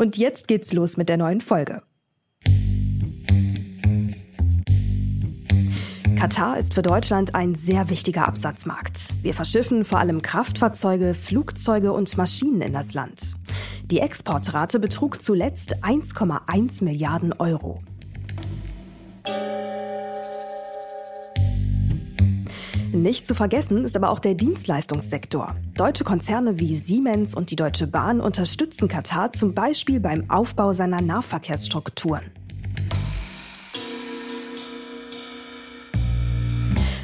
Und jetzt geht's los mit der neuen Folge. Katar ist für Deutschland ein sehr wichtiger Absatzmarkt. Wir verschiffen vor allem Kraftfahrzeuge, Flugzeuge und Maschinen in das Land. Die Exportrate betrug zuletzt 1,1 Milliarden Euro. Nicht zu vergessen ist aber auch der Dienstleistungssektor. Deutsche Konzerne wie Siemens und die Deutsche Bahn unterstützen Katar zum Beispiel beim Aufbau seiner Nahverkehrsstrukturen.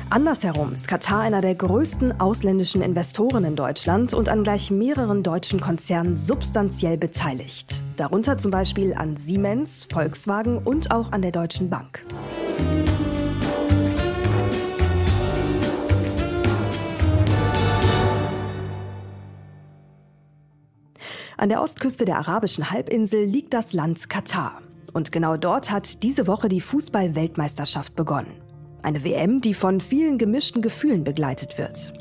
Andersherum ist Katar einer der größten ausländischen Investoren in Deutschland und an gleich mehreren deutschen Konzernen substanziell beteiligt. Darunter zum Beispiel an Siemens, Volkswagen und auch an der Deutschen Bank. An der Ostküste der arabischen Halbinsel liegt das Land Katar. Und genau dort hat diese Woche die Fußball-Weltmeisterschaft begonnen. Eine WM, die von vielen gemischten Gefühlen begleitet wird.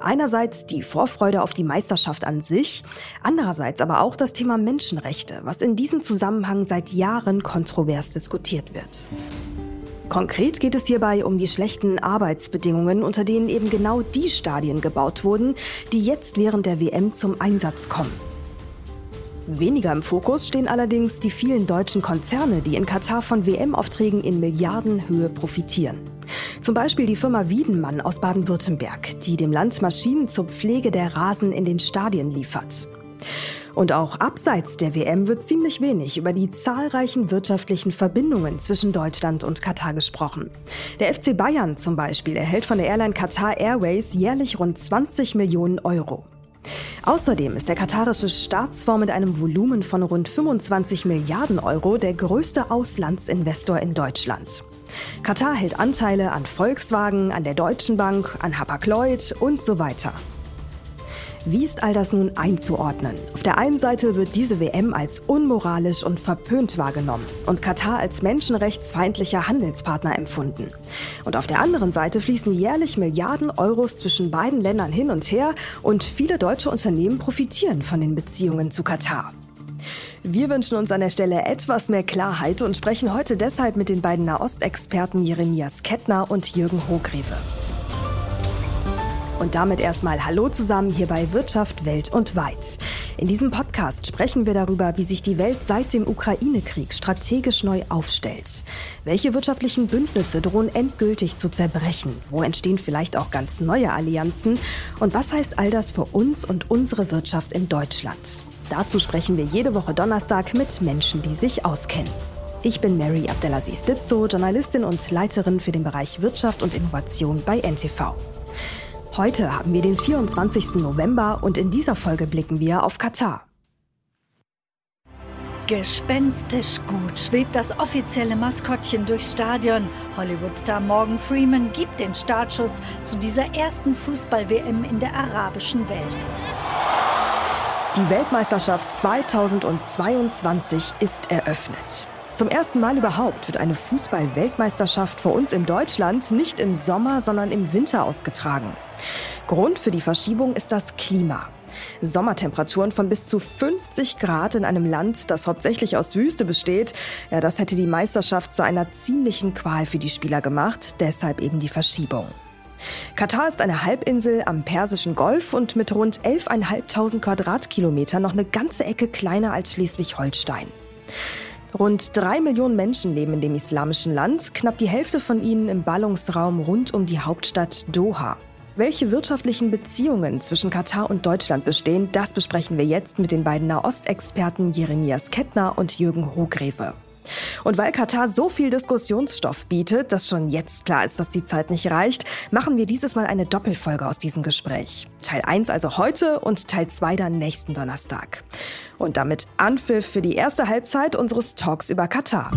Einerseits die Vorfreude auf die Meisterschaft an sich, andererseits aber auch das Thema Menschenrechte, was in diesem Zusammenhang seit Jahren kontrovers diskutiert wird. Konkret geht es hierbei um die schlechten Arbeitsbedingungen, unter denen eben genau die Stadien gebaut wurden, die jetzt während der WM zum Einsatz kommen. Weniger im Fokus stehen allerdings die vielen deutschen Konzerne, die in Katar von WM-Aufträgen in Milliardenhöhe profitieren. Zum Beispiel die Firma Wiedenmann aus Baden-Württemberg, die dem Land Maschinen zur Pflege der Rasen in den Stadien liefert. Und auch abseits der WM wird ziemlich wenig über die zahlreichen wirtschaftlichen Verbindungen zwischen Deutschland und Katar gesprochen. Der FC Bayern zum Beispiel erhält von der Airline Qatar Airways jährlich rund 20 Millionen Euro. Außerdem ist der katarische Staatsfonds mit einem Volumen von rund 25 Milliarden Euro der größte Auslandsinvestor in Deutschland. Katar hält Anteile an Volkswagen, an der Deutschen Bank, an Hapag-Lloyd und so weiter. Wie ist all das nun einzuordnen? Auf der einen Seite wird diese WM als unmoralisch und verpönt wahrgenommen und Katar als menschenrechtsfeindlicher Handelspartner empfunden. Und auf der anderen Seite fließen jährlich Milliarden Euros zwischen beiden Ländern hin und her und viele deutsche Unternehmen profitieren von den Beziehungen zu Katar. Wir wünschen uns an der Stelle etwas mehr Klarheit und sprechen heute deshalb mit den beiden Nahostexperten Jeremias Kettner und Jürgen Hogreve. Und damit erstmal Hallo zusammen hier bei Wirtschaft Welt und Weit. In diesem Podcast sprechen wir darüber, wie sich die Welt seit dem Ukraine-Krieg strategisch neu aufstellt. Welche wirtschaftlichen Bündnisse drohen endgültig zu zerbrechen? Wo entstehen vielleicht auch ganz neue Allianzen? Und was heißt all das für uns und unsere Wirtschaft in Deutschland? Dazu sprechen wir jede Woche Donnerstag mit Menschen, die sich auskennen. Ich bin Mary Abdelaziz Ditzo, Journalistin und Leiterin für den Bereich Wirtschaft und Innovation bei NTV. Heute haben wir den 24. November und in dieser Folge blicken wir auf Katar. Gespenstisch gut schwebt das offizielle Maskottchen durchs Stadion. Hollywood-Star Morgan Freeman gibt den Startschuss zu dieser ersten Fußball-WM in der arabischen Welt. Die Weltmeisterschaft 2022 ist eröffnet. Zum ersten Mal überhaupt wird eine Fußball-Weltmeisterschaft für uns in Deutschland nicht im Sommer, sondern im Winter ausgetragen. Grund für die Verschiebung ist das Klima. Sommertemperaturen von bis zu 50 Grad in einem Land, das hauptsächlich aus Wüste besteht, ja, das hätte die Meisterschaft zu einer ziemlichen Qual für die Spieler gemacht, deshalb eben die Verschiebung. Katar ist eine Halbinsel am Persischen Golf und mit rund 11.500 Quadratkilometern noch eine ganze Ecke kleiner als Schleswig-Holstein. Rund drei Millionen Menschen leben in dem islamischen Land, knapp die Hälfte von ihnen im Ballungsraum rund um die Hauptstadt Doha. Welche wirtschaftlichen Beziehungen zwischen Katar und Deutschland bestehen, das besprechen wir jetzt mit den beiden Nahostexperten Jeremias Kettner und Jürgen Hogreve. Und weil Katar so viel Diskussionsstoff bietet, dass schon jetzt klar ist, dass die Zeit nicht reicht, machen wir dieses Mal eine Doppelfolge aus diesem Gespräch. Teil 1 also heute und Teil 2 dann nächsten Donnerstag. Und damit Anpfiff für die erste Halbzeit unseres Talks über Katar.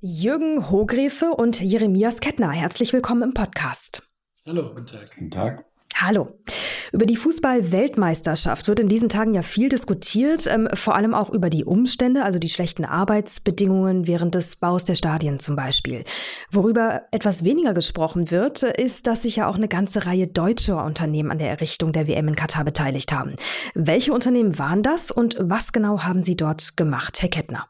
Jürgen Hogrefe und Jeremias Kettner, herzlich willkommen im Podcast. Hallo, guten Tag. Guten Tag. Hallo. Über die Fußball-Weltmeisterschaft wird in diesen Tagen ja viel diskutiert, ähm, vor allem auch über die Umstände, also die schlechten Arbeitsbedingungen während des Baus der Stadien zum Beispiel. Worüber etwas weniger gesprochen wird, ist, dass sich ja auch eine ganze Reihe deutscher Unternehmen an der Errichtung der WM in Katar beteiligt haben. Welche Unternehmen waren das und was genau haben sie dort gemacht, Herr Kettner?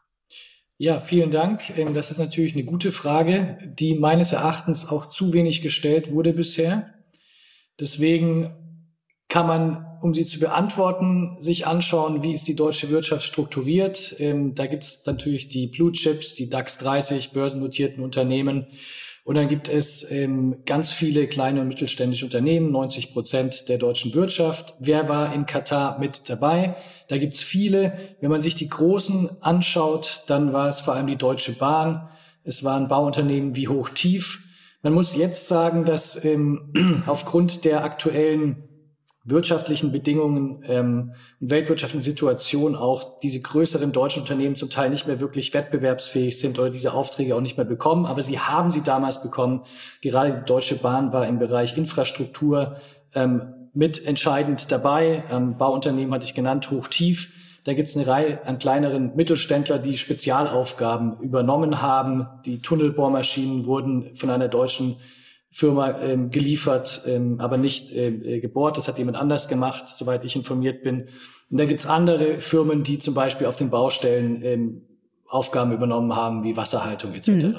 Ja, vielen Dank. Ähm, das ist natürlich eine gute Frage, die meines Erachtens auch zu wenig gestellt wurde bisher. Deswegen kann man, um sie zu beantworten, sich anschauen, wie ist die deutsche Wirtschaft strukturiert. Ähm, da gibt es natürlich die Blue Chips, die DAX 30 börsennotierten Unternehmen. Und dann gibt es ähm, ganz viele kleine und mittelständische Unternehmen, 90 Prozent der deutschen Wirtschaft. Wer war in Katar mit dabei? Da gibt's viele. Wenn man sich die großen anschaut, dann war es vor allem die Deutsche Bahn. Es waren Bauunternehmen wie Hochtief. Man muss jetzt sagen, dass ähm, aufgrund der aktuellen wirtschaftlichen Bedingungen ähm, und weltwirtschaftlichen Situation auch diese größeren deutschen Unternehmen zum Teil nicht mehr wirklich wettbewerbsfähig sind oder diese Aufträge auch nicht mehr bekommen. Aber sie haben sie damals bekommen. Gerade die Deutsche Bahn war im Bereich Infrastruktur ähm, mit entscheidend dabei. Ähm, Bauunternehmen hatte ich genannt, hoch tief. Da gibt es eine Reihe an kleineren Mittelständler, die Spezialaufgaben übernommen haben. Die Tunnelbohrmaschinen wurden von einer deutschen Firma ähm, geliefert, ähm, aber nicht ähm, äh, gebohrt. Das hat jemand anders gemacht, soweit ich informiert bin. Und dann gibt es andere Firmen, die zum Beispiel auf den Baustellen ähm, Aufgaben übernommen haben, wie Wasserhaltung etc. Mhm.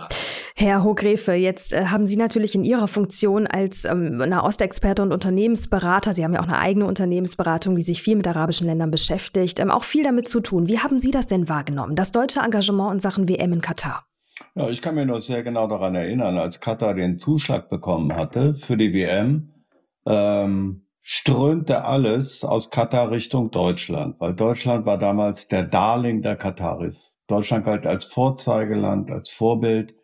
Herr Hogrefe, jetzt äh, haben Sie natürlich in Ihrer Funktion als ähm, Nahostexperte und Unternehmensberater, Sie haben ja auch eine eigene Unternehmensberatung, die sich viel mit arabischen Ländern beschäftigt, ähm, auch viel damit zu tun. Wie haben Sie das denn wahrgenommen, das deutsche Engagement in Sachen WM in Katar? Ja, ich kann mich noch sehr genau daran erinnern, als Katar den Zuschlag bekommen hatte für die WM, ähm, strömte alles aus Katar Richtung Deutschland, weil Deutschland war damals der Darling der Kataris. Deutschland galt als Vorzeigeland, als Vorbild.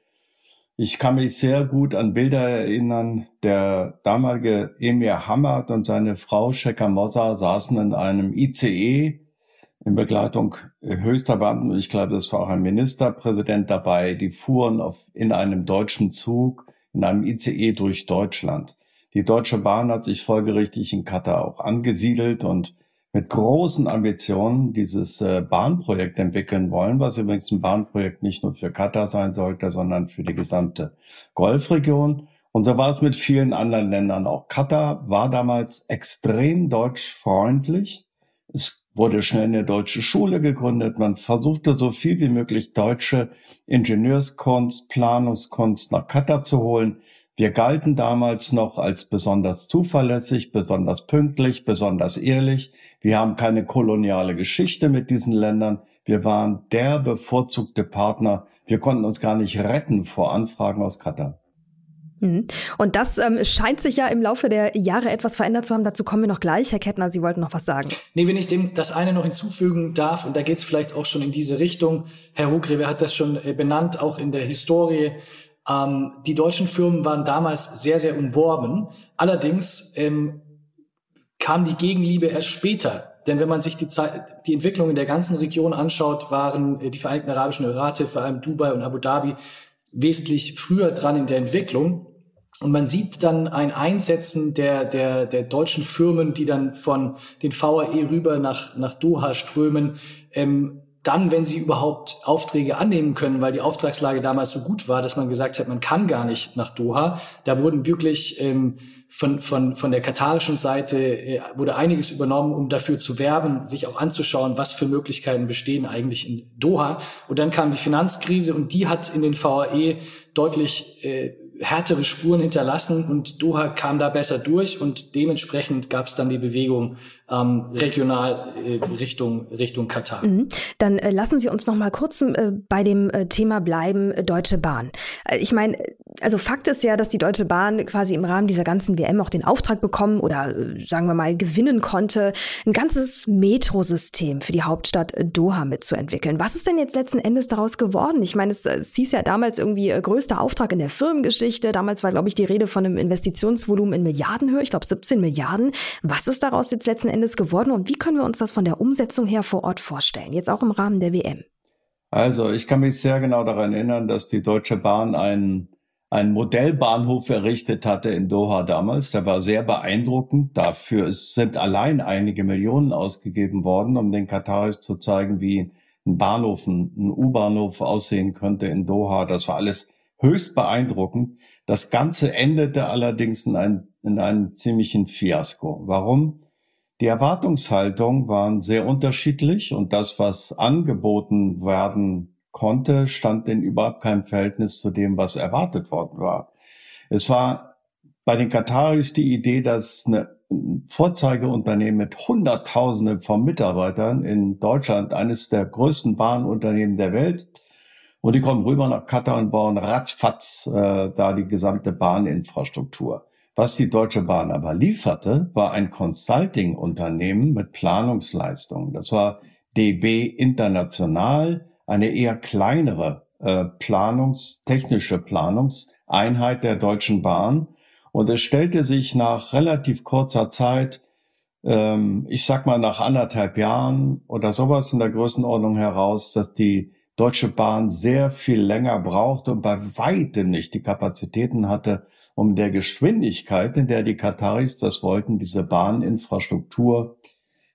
Ich kann mich sehr gut an Bilder erinnern. Der damalige Emir Hamad und seine Frau Sheikha Mossa saßen in einem ICE in Begleitung höchster Beamten. Ich glaube, das war auch ein Ministerpräsident dabei. Die fuhren auf, in einem deutschen Zug, in einem ICE durch Deutschland. Die Deutsche Bahn hat sich folgerichtig in Katar auch angesiedelt und mit großen Ambitionen dieses äh, Bahnprojekt entwickeln wollen, was übrigens ein Bahnprojekt nicht nur für Katar sein sollte, sondern für die gesamte Golfregion. Und so war es mit vielen anderen Ländern auch. Katar war damals extrem deutschfreundlich. Es wurde schnell eine deutsche Schule gegründet. Man versuchte so viel wie möglich deutsche Ingenieurskunst, Planungskunst nach Katar zu holen. Wir galten damals noch als besonders zuverlässig, besonders pünktlich, besonders ehrlich. Wir haben keine koloniale Geschichte mit diesen Ländern. Wir waren der bevorzugte Partner. Wir konnten uns gar nicht retten vor Anfragen aus Katar. Mhm. Und das ähm, scheint sich ja im Laufe der Jahre etwas verändert zu haben. Dazu kommen wir noch gleich. Herr Kettner, Sie wollten noch was sagen. Nee, wenn ich dem das eine noch hinzufügen darf, und da geht es vielleicht auch schon in diese Richtung. Herr Hugrewe hat das schon äh, benannt, auch in der Historie. Ähm, die deutschen Firmen waren damals sehr, sehr umworben. Allerdings ähm, kam die Gegenliebe erst später. Denn wenn man sich die, Zeit, die Entwicklung in der ganzen Region anschaut, waren äh, die Vereinigten Arabischen Emirate, vor allem Dubai und Abu Dhabi, wesentlich früher dran in der Entwicklung. Und man sieht dann ein Einsetzen der, der, der deutschen Firmen, die dann von den VAE rüber nach, nach Doha strömen, ähm, dann, wenn sie überhaupt Aufträge annehmen können, weil die Auftragslage damals so gut war, dass man gesagt hat, man kann gar nicht nach Doha. Da wurden wirklich ähm, von, von, von der katarischen Seite äh, wurde einiges übernommen, um dafür zu werben, sich auch anzuschauen, was für Möglichkeiten bestehen eigentlich in Doha. Und dann kam die Finanzkrise und die hat in den VAE deutlich äh, härtere Spuren hinterlassen und Doha kam da besser durch und dementsprechend gab es dann die Bewegung ähm, regional äh, Richtung, Richtung Katar. Mhm. Dann äh, lassen Sie uns noch mal kurz äh, bei dem äh, Thema bleiben, äh, Deutsche Bahn. Äh, ich meine, also Fakt ist ja, dass die Deutsche Bahn quasi im Rahmen dieser ganzen WM auch den Auftrag bekommen oder sagen wir mal gewinnen konnte, ein ganzes Metrosystem für die Hauptstadt Doha mitzuentwickeln. Was ist denn jetzt letzten Endes daraus geworden? Ich meine, es, es hieß ja damals irgendwie größter Auftrag in der Firmengeschichte. Damals war, glaube ich, die Rede von einem Investitionsvolumen in Milliardenhöhe, ich glaube 17 Milliarden. Was ist daraus jetzt letzten Endes geworden und wie können wir uns das von der Umsetzung her vor Ort vorstellen, jetzt auch im Rahmen der WM? Also, ich kann mich sehr genau daran erinnern, dass die Deutsche Bahn einen, einen Modellbahnhof errichtet hatte in Doha damals. Der war sehr beeindruckend. Dafür sind allein einige Millionen ausgegeben worden, um den Kataris zu zeigen, wie ein Bahnhof, ein U-Bahnhof aussehen könnte in Doha. Das war alles höchst beeindruckend. Das Ganze endete allerdings in, ein, in einem ziemlichen Fiasko. Warum? Die Erwartungshaltung waren sehr unterschiedlich und das, was angeboten werden konnte, stand in überhaupt keinem Verhältnis zu dem, was erwartet worden war. Es war bei den Kataris die Idee, dass eine Vorzeigeunternehmen mit Hunderttausenden von Mitarbeitern in Deutschland, eines der größten Bahnunternehmen der Welt, und die kommen rüber nach Katar und bauen ratzfatz äh, da die gesamte Bahninfrastruktur. Was die Deutsche Bahn aber lieferte, war ein Consulting-Unternehmen mit Planungsleistungen. Das war DB International, eine eher kleinere äh, Planungs-, technische Planungseinheit der Deutschen Bahn. Und es stellte sich nach relativ kurzer Zeit, ähm, ich sag mal nach anderthalb Jahren oder sowas in der Größenordnung heraus, dass die Deutsche Bahn sehr viel länger brauchte und bei weitem nicht die Kapazitäten hatte, um der Geschwindigkeit, in der die Kataris das wollten, diese Bahninfrastruktur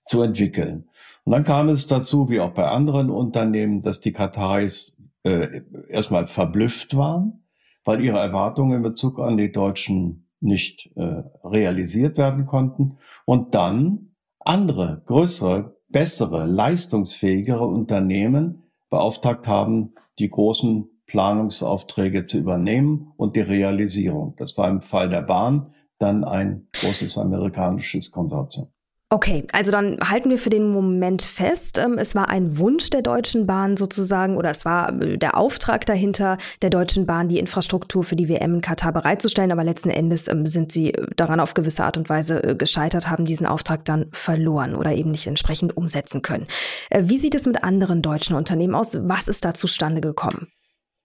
zu entwickeln. Und dann kam es dazu, wie auch bei anderen Unternehmen, dass die Kataris äh, erstmal verblüfft waren, weil ihre Erwartungen in Bezug an die Deutschen nicht äh, realisiert werden konnten. Und dann andere, größere, bessere, leistungsfähigere Unternehmen beauftragt haben, die großen Planungsaufträge zu übernehmen und die Realisierung. Das war im Fall der Bahn dann ein großes amerikanisches Konsortium. Okay, also dann halten wir für den Moment fest, ähm, es war ein Wunsch der Deutschen Bahn sozusagen oder es war äh, der Auftrag dahinter der Deutschen Bahn, die Infrastruktur für die WM in Katar bereitzustellen, aber letzten Endes ähm, sind sie daran auf gewisse Art und Weise äh, gescheitert, haben diesen Auftrag dann verloren oder eben nicht entsprechend umsetzen können. Äh, wie sieht es mit anderen deutschen Unternehmen aus? Was ist da zustande gekommen?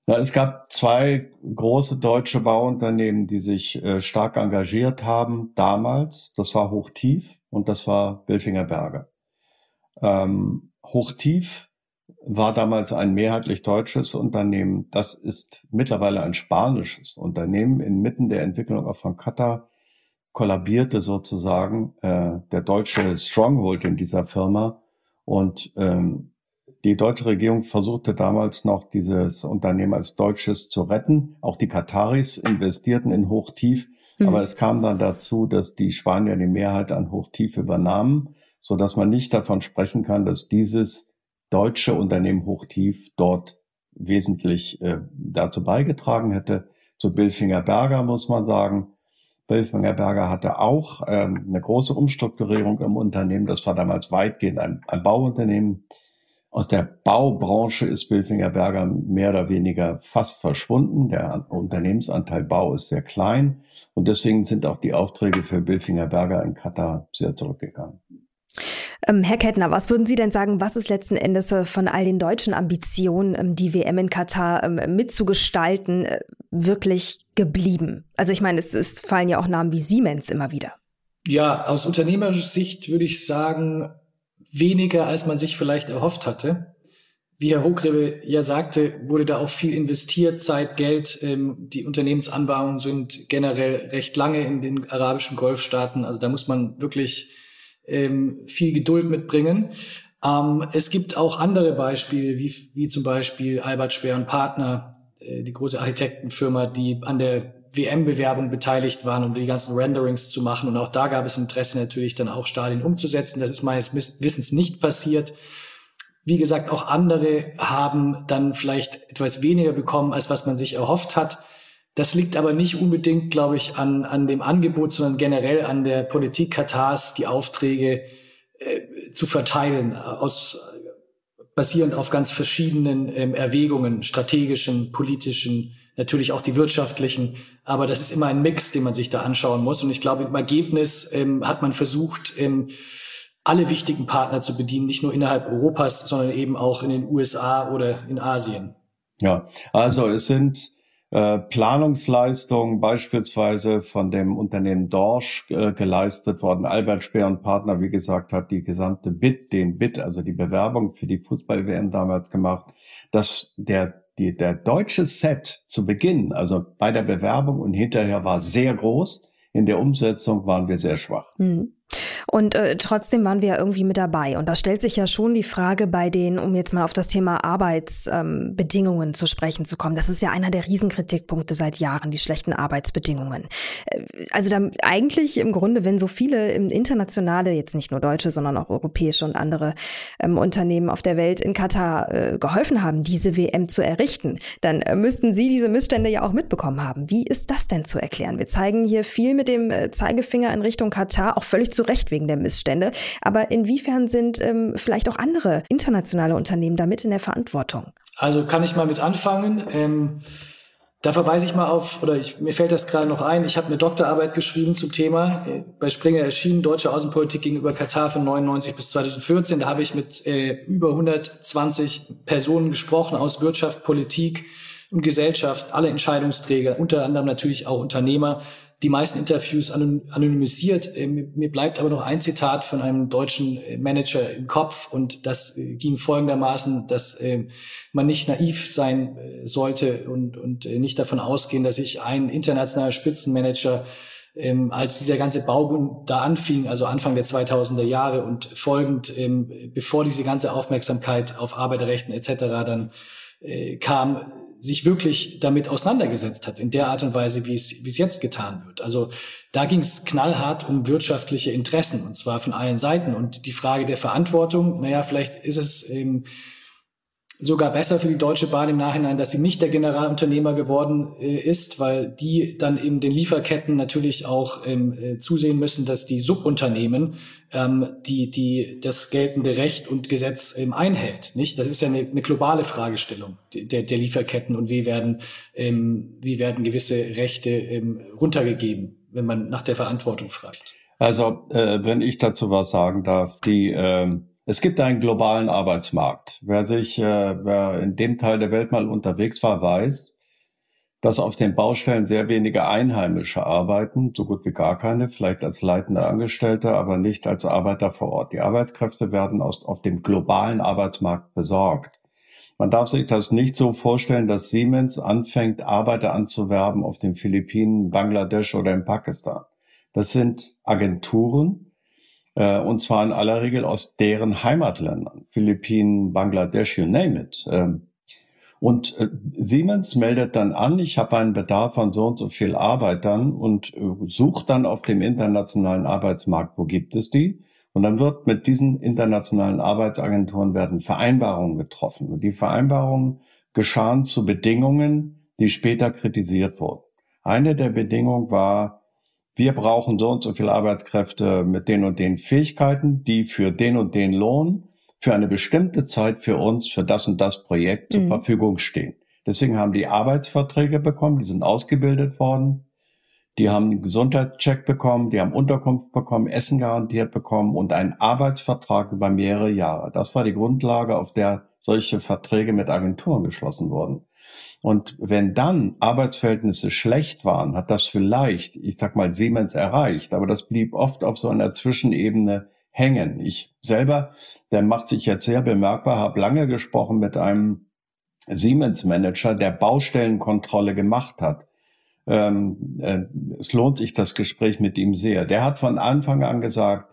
Ja, es gab zwei große deutsche Bauunternehmen, die sich äh, stark engagiert haben damals. Das war Hochtief und das war Bilfinger Berger. Ähm, Hochtief war damals ein mehrheitlich deutsches Unternehmen. Das ist mittlerweile ein spanisches Unternehmen. Inmitten der Entwicklung von Katar kollabierte sozusagen äh, der deutsche Stronghold in dieser Firma und ähm, die deutsche Regierung versuchte damals noch dieses Unternehmen als deutsches zu retten. Auch die Kataris investierten in Hochtief. Mhm. Aber es kam dann dazu, dass die Spanier die Mehrheit an Hochtief übernahmen, so dass man nicht davon sprechen kann, dass dieses deutsche Unternehmen Hochtief dort wesentlich äh, dazu beigetragen hätte. Zu Bilfinger Berger muss man sagen, Bilfinger Berger hatte auch ähm, eine große Umstrukturierung im Unternehmen. Das war damals weitgehend ein, ein Bauunternehmen aus der Baubranche ist Bilfinger Berger mehr oder weniger fast verschwunden. Der Unternehmensanteil Bau ist sehr klein und deswegen sind auch die Aufträge für Bilfinger Berger in Katar sehr zurückgegangen. Ähm, Herr Kettner, was würden Sie denn sagen, was ist letzten Endes äh, von all den deutschen Ambitionen, ähm, die WM in Katar ähm, mitzugestalten, äh, wirklich geblieben? Also ich meine, es, es fallen ja auch Namen wie Siemens immer wieder. Ja, aus unternehmerischer Sicht würde ich sagen, weniger, als man sich vielleicht erhofft hatte. Wie Herr Hochgreve ja sagte, wurde da auch viel investiert, Zeit, Geld. Ähm, die Unternehmensanbauungen sind generell recht lange in den arabischen Golfstaaten. Also da muss man wirklich ähm, viel Geduld mitbringen. Ähm, es gibt auch andere Beispiele, wie, wie zum Beispiel Albert Speer und Partner, äh, die große Architektenfirma, die an der WM-Bewerbung beteiligt waren, um die ganzen Renderings zu machen. Und auch da gab es Interesse natürlich dann auch Stadien umzusetzen. Das ist meines Wissens nicht passiert. Wie gesagt, auch andere haben dann vielleicht etwas weniger bekommen, als was man sich erhofft hat. Das liegt aber nicht unbedingt, glaube ich, an, an dem Angebot, sondern generell an der Politik Katars, die Aufträge äh, zu verteilen, aus, basierend auf ganz verschiedenen ähm, Erwägungen, strategischen, politischen, natürlich auch die wirtschaftlichen. Aber das ist immer ein Mix, den man sich da anschauen muss. Und ich glaube, im Ergebnis ähm, hat man versucht, ähm, alle wichtigen Partner zu bedienen, nicht nur innerhalb Europas, sondern eben auch in den USA oder in Asien. Ja, also es sind äh, Planungsleistungen beispielsweise von dem Unternehmen Dorsch äh, geleistet worden. Albert Speer und Partner, wie gesagt, hat die gesamte Bit, den Bit, also die Bewerbung für die Fußball-WM damals gemacht. dass der die, der deutsche Set zu Beginn, also bei der Bewerbung und hinterher war sehr groß. In der Umsetzung waren wir sehr schwach. Mhm. Und äh, trotzdem waren wir ja irgendwie mit dabei. Und da stellt sich ja schon die Frage bei den, um jetzt mal auf das Thema Arbeitsbedingungen ähm, zu sprechen zu kommen. Das ist ja einer der Riesenkritikpunkte seit Jahren, die schlechten Arbeitsbedingungen. Äh, also da eigentlich im Grunde, wenn so viele internationale, jetzt nicht nur deutsche, sondern auch europäische und andere ähm, Unternehmen auf der Welt in Katar äh, geholfen haben, diese WM zu errichten, dann äh, müssten sie diese Missstände ja auch mitbekommen haben. Wie ist das denn zu erklären? Wir zeigen hier viel mit dem äh, Zeigefinger in Richtung Katar, auch völlig zu Recht wegen der Missstände. Aber inwiefern sind ähm, vielleicht auch andere internationale Unternehmen damit in der Verantwortung? Also kann ich mal mit anfangen. Ähm, da verweise ich mal auf, oder ich, mir fällt das gerade noch ein, ich habe eine Doktorarbeit geschrieben zum Thema, äh, bei Springer erschienen, Deutsche Außenpolitik gegenüber Katar von 99 bis 2014. Da habe ich mit äh, über 120 Personen gesprochen aus Wirtschaft, Politik und Gesellschaft, alle Entscheidungsträger, unter anderem natürlich auch Unternehmer, die meisten Interviews anonymisiert. Äh, mir bleibt aber noch ein Zitat von einem deutschen äh, Manager im Kopf und das äh, ging folgendermaßen, dass man nicht naiv sein sollte und, und nicht davon ausgehen, dass sich ein internationaler Spitzenmanager ähm, als dieser ganze Baubund da anfing, also Anfang der 2000er Jahre und folgend, ähm, bevor diese ganze Aufmerksamkeit auf Arbeiterrechten etc. dann äh, kam, sich wirklich damit auseinandergesetzt hat, in der Art und Weise, wie es, wie es jetzt getan wird. Also da ging es knallhart um wirtschaftliche Interessen, und zwar von allen Seiten. Und die Frage der Verantwortung, naja, vielleicht ist es ähm, sogar besser für die Deutsche Bahn im Nachhinein, dass sie nicht der Generalunternehmer geworden äh, ist, weil die dann in den Lieferketten natürlich auch ähm, äh, zusehen müssen, dass die Subunternehmen ähm, die, die das geltende Recht und Gesetz ähm, einhält. Nicht? Das ist ja eine, eine globale Fragestellung der, der Lieferketten und wie werden, ähm, wie werden gewisse Rechte ähm, runtergegeben, wenn man nach der Verantwortung fragt. Also, äh, wenn ich dazu was sagen darf, die ähm es gibt einen globalen Arbeitsmarkt. Wer sich, äh, wer in dem Teil der Welt mal unterwegs war, weiß, dass auf den Baustellen sehr wenige Einheimische arbeiten, so gut wie gar keine, vielleicht als leitende Angestellte, aber nicht als Arbeiter vor Ort. Die Arbeitskräfte werden aus, auf dem globalen Arbeitsmarkt besorgt. Man darf sich das nicht so vorstellen, dass Siemens anfängt, Arbeiter anzuwerben auf den Philippinen, Bangladesch oder in Pakistan. Das sind Agenturen, und zwar in aller Regel aus deren Heimatländern, Philippinen, Bangladesch, you name it. Ähm, und äh, Siemens meldet dann an, ich habe einen Bedarf an so und so viel Arbeitern und äh, sucht dann auf dem internationalen Arbeitsmarkt, wo gibt es die? Und dann wird mit diesen internationalen Arbeitsagenturen werden Vereinbarungen getroffen. Und die Vereinbarungen geschahen zu Bedingungen, die später kritisiert wurden. Eine der Bedingungen war, wir brauchen so und so viele Arbeitskräfte mit den und den Fähigkeiten, die für den und den Lohn für eine bestimmte Zeit für uns, für das und das Projekt mhm. zur Verfügung stehen. Deswegen haben die Arbeitsverträge bekommen, die sind ausgebildet worden, die haben einen Gesundheitscheck bekommen, die haben Unterkunft bekommen, Essen garantiert bekommen und einen Arbeitsvertrag über mehrere Jahre. Das war die Grundlage, auf der solche Verträge mit Agenturen geschlossen wurden. Und wenn dann Arbeitsverhältnisse schlecht waren, hat das vielleicht, ich sag mal, Siemens erreicht, aber das blieb oft auf so einer Zwischenebene hängen. Ich selber, der macht sich jetzt sehr bemerkbar, habe lange gesprochen mit einem Siemens-Manager, der Baustellenkontrolle gemacht hat. Ähm, äh, es lohnt sich das Gespräch mit ihm sehr. Der hat von Anfang an gesagt,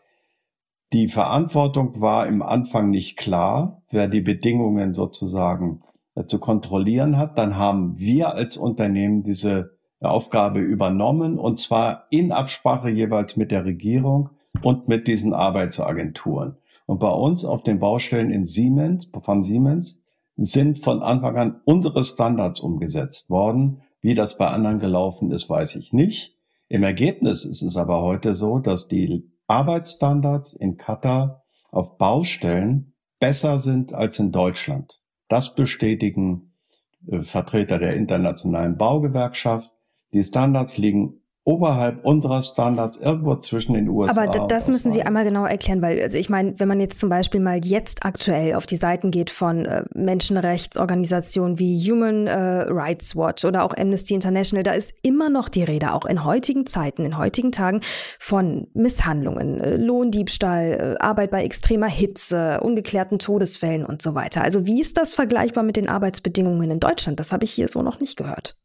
die Verantwortung war im Anfang nicht klar, wer die Bedingungen sozusagen zu kontrollieren hat, dann haben wir als Unternehmen diese Aufgabe übernommen und zwar in Absprache jeweils mit der Regierung und mit diesen Arbeitsagenturen. Und bei uns auf den Baustellen in Siemens, von Siemens, sind von Anfang an unsere Standards umgesetzt worden, Wie das bei anderen gelaufen ist, weiß ich nicht. Im Ergebnis ist es aber heute so, dass die Arbeitsstandards in Katar auf Baustellen besser sind als in Deutschland. Das bestätigen äh, Vertreter der internationalen Baugewerkschaft. Die Standards liegen oberhalb unserer Standards irgendwo zwischen den USA. Aber das müssen Sie einmal genau erklären, weil also ich meine, wenn man jetzt zum Beispiel mal jetzt aktuell auf die Seiten geht von äh, Menschenrechtsorganisationen wie Human äh, Rights Watch oder auch Amnesty International, da ist immer noch die Rede, auch in heutigen Zeiten, in heutigen Tagen von Misshandlungen, äh, Lohndiebstahl, äh, Arbeit bei extremer Hitze, ungeklärten Todesfällen und so weiter. Also wie ist das vergleichbar mit den Arbeitsbedingungen in Deutschland? Das habe ich hier so noch nicht gehört.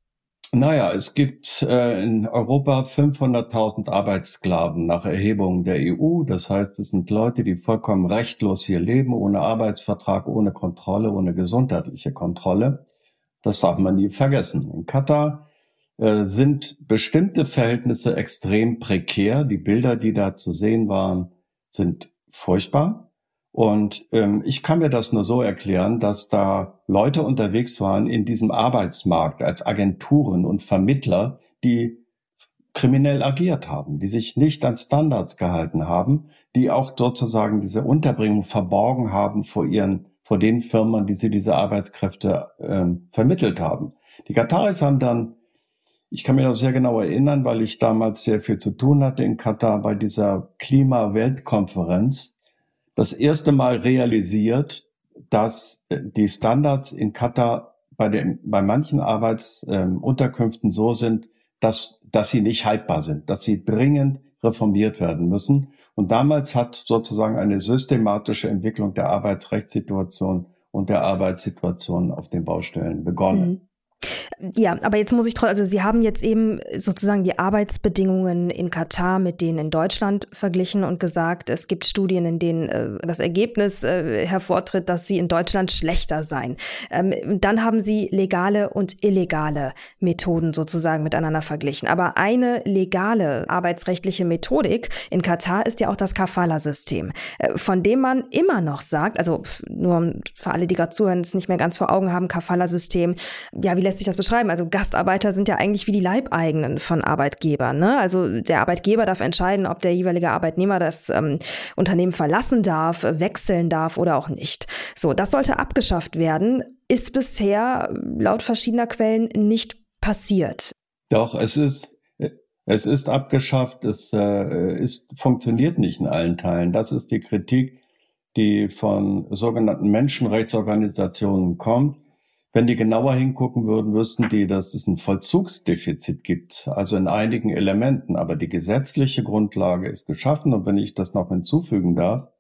Naja, es gibt äh, in Europa 500.000 Arbeitssklaven nach Erhebungen der EU. Das heißt, es sind Leute, die vollkommen rechtlos hier leben, ohne Arbeitsvertrag, ohne Kontrolle, ohne gesundheitliche Kontrolle. Das darf man nie vergessen. In Katar äh, sind bestimmte Verhältnisse extrem prekär. Die Bilder, die da zu sehen waren, sind furchtbar. Und ähm, ich kann mir das nur so erklären, dass da Leute unterwegs waren in diesem Arbeitsmarkt als Agenturen und Vermittler, die kriminell agiert haben, die sich nicht an Standards gehalten haben, die auch sozusagen diese Unterbringung verborgen haben vor ihren, vor den Firmen, die sie diese Arbeitskräfte ähm, vermittelt haben. Die Kataris haben dann, ich kann mich noch sehr genau erinnern, weil ich damals sehr viel zu tun hatte in Katar bei dieser Klima-Weltkonferenz, das erste Mal realisiert, dass äh, die Standards in Katar bei, den, bei manchen Arbeitsunterkünften ähm, so sind, dass, dass sie nicht haltbar sind, dass sie dringend reformiert werden müssen. Und damals hat sozusagen eine systematische Entwicklung der Arbeitsrechtssituation und der Arbeitssituation auf den Baustellen begonnen. Mhm. Ja, aber jetzt muss ich trotzdem, also Sie haben jetzt eben sozusagen die Arbeitsbedingungen in Katar mit denen in Deutschland verglichen und gesagt, es gibt Studien, in denen äh, das Ergebnis äh, hervortritt, dass sie in Deutschland schlechter seien. Ähm, dann haben Sie legale und illegale Methoden sozusagen miteinander verglichen. Aber eine legale arbeitsrechtliche Methodik in Katar ist ja auch das Kafala-System, äh, von dem man immer noch sagt, also nur für alle, die gerade zuhören, es nicht mehr ganz vor Augen haben, Kafala-System, ja, wie lässt sich das beschreiben? Also Gastarbeiter sind ja eigentlich wie die Leibeigenen von Arbeitgebern. Ne? Also der Arbeitgeber darf entscheiden, ob der jeweilige Arbeitnehmer das ähm, Unternehmen verlassen darf, wechseln darf oder auch nicht. So, das sollte abgeschafft werden. Ist bisher laut verschiedener Quellen nicht passiert. Doch, es ist es ist abgeschafft, es äh, ist, funktioniert nicht in allen Teilen. Das ist die Kritik, die von sogenannten Menschenrechtsorganisationen kommt. Wenn die genauer hingucken würden, wüssten die, dass es ein Vollzugsdefizit gibt, also in einigen Elementen. Aber die gesetzliche Grundlage ist geschaffen. Und wenn ich das noch hinzufügen darf,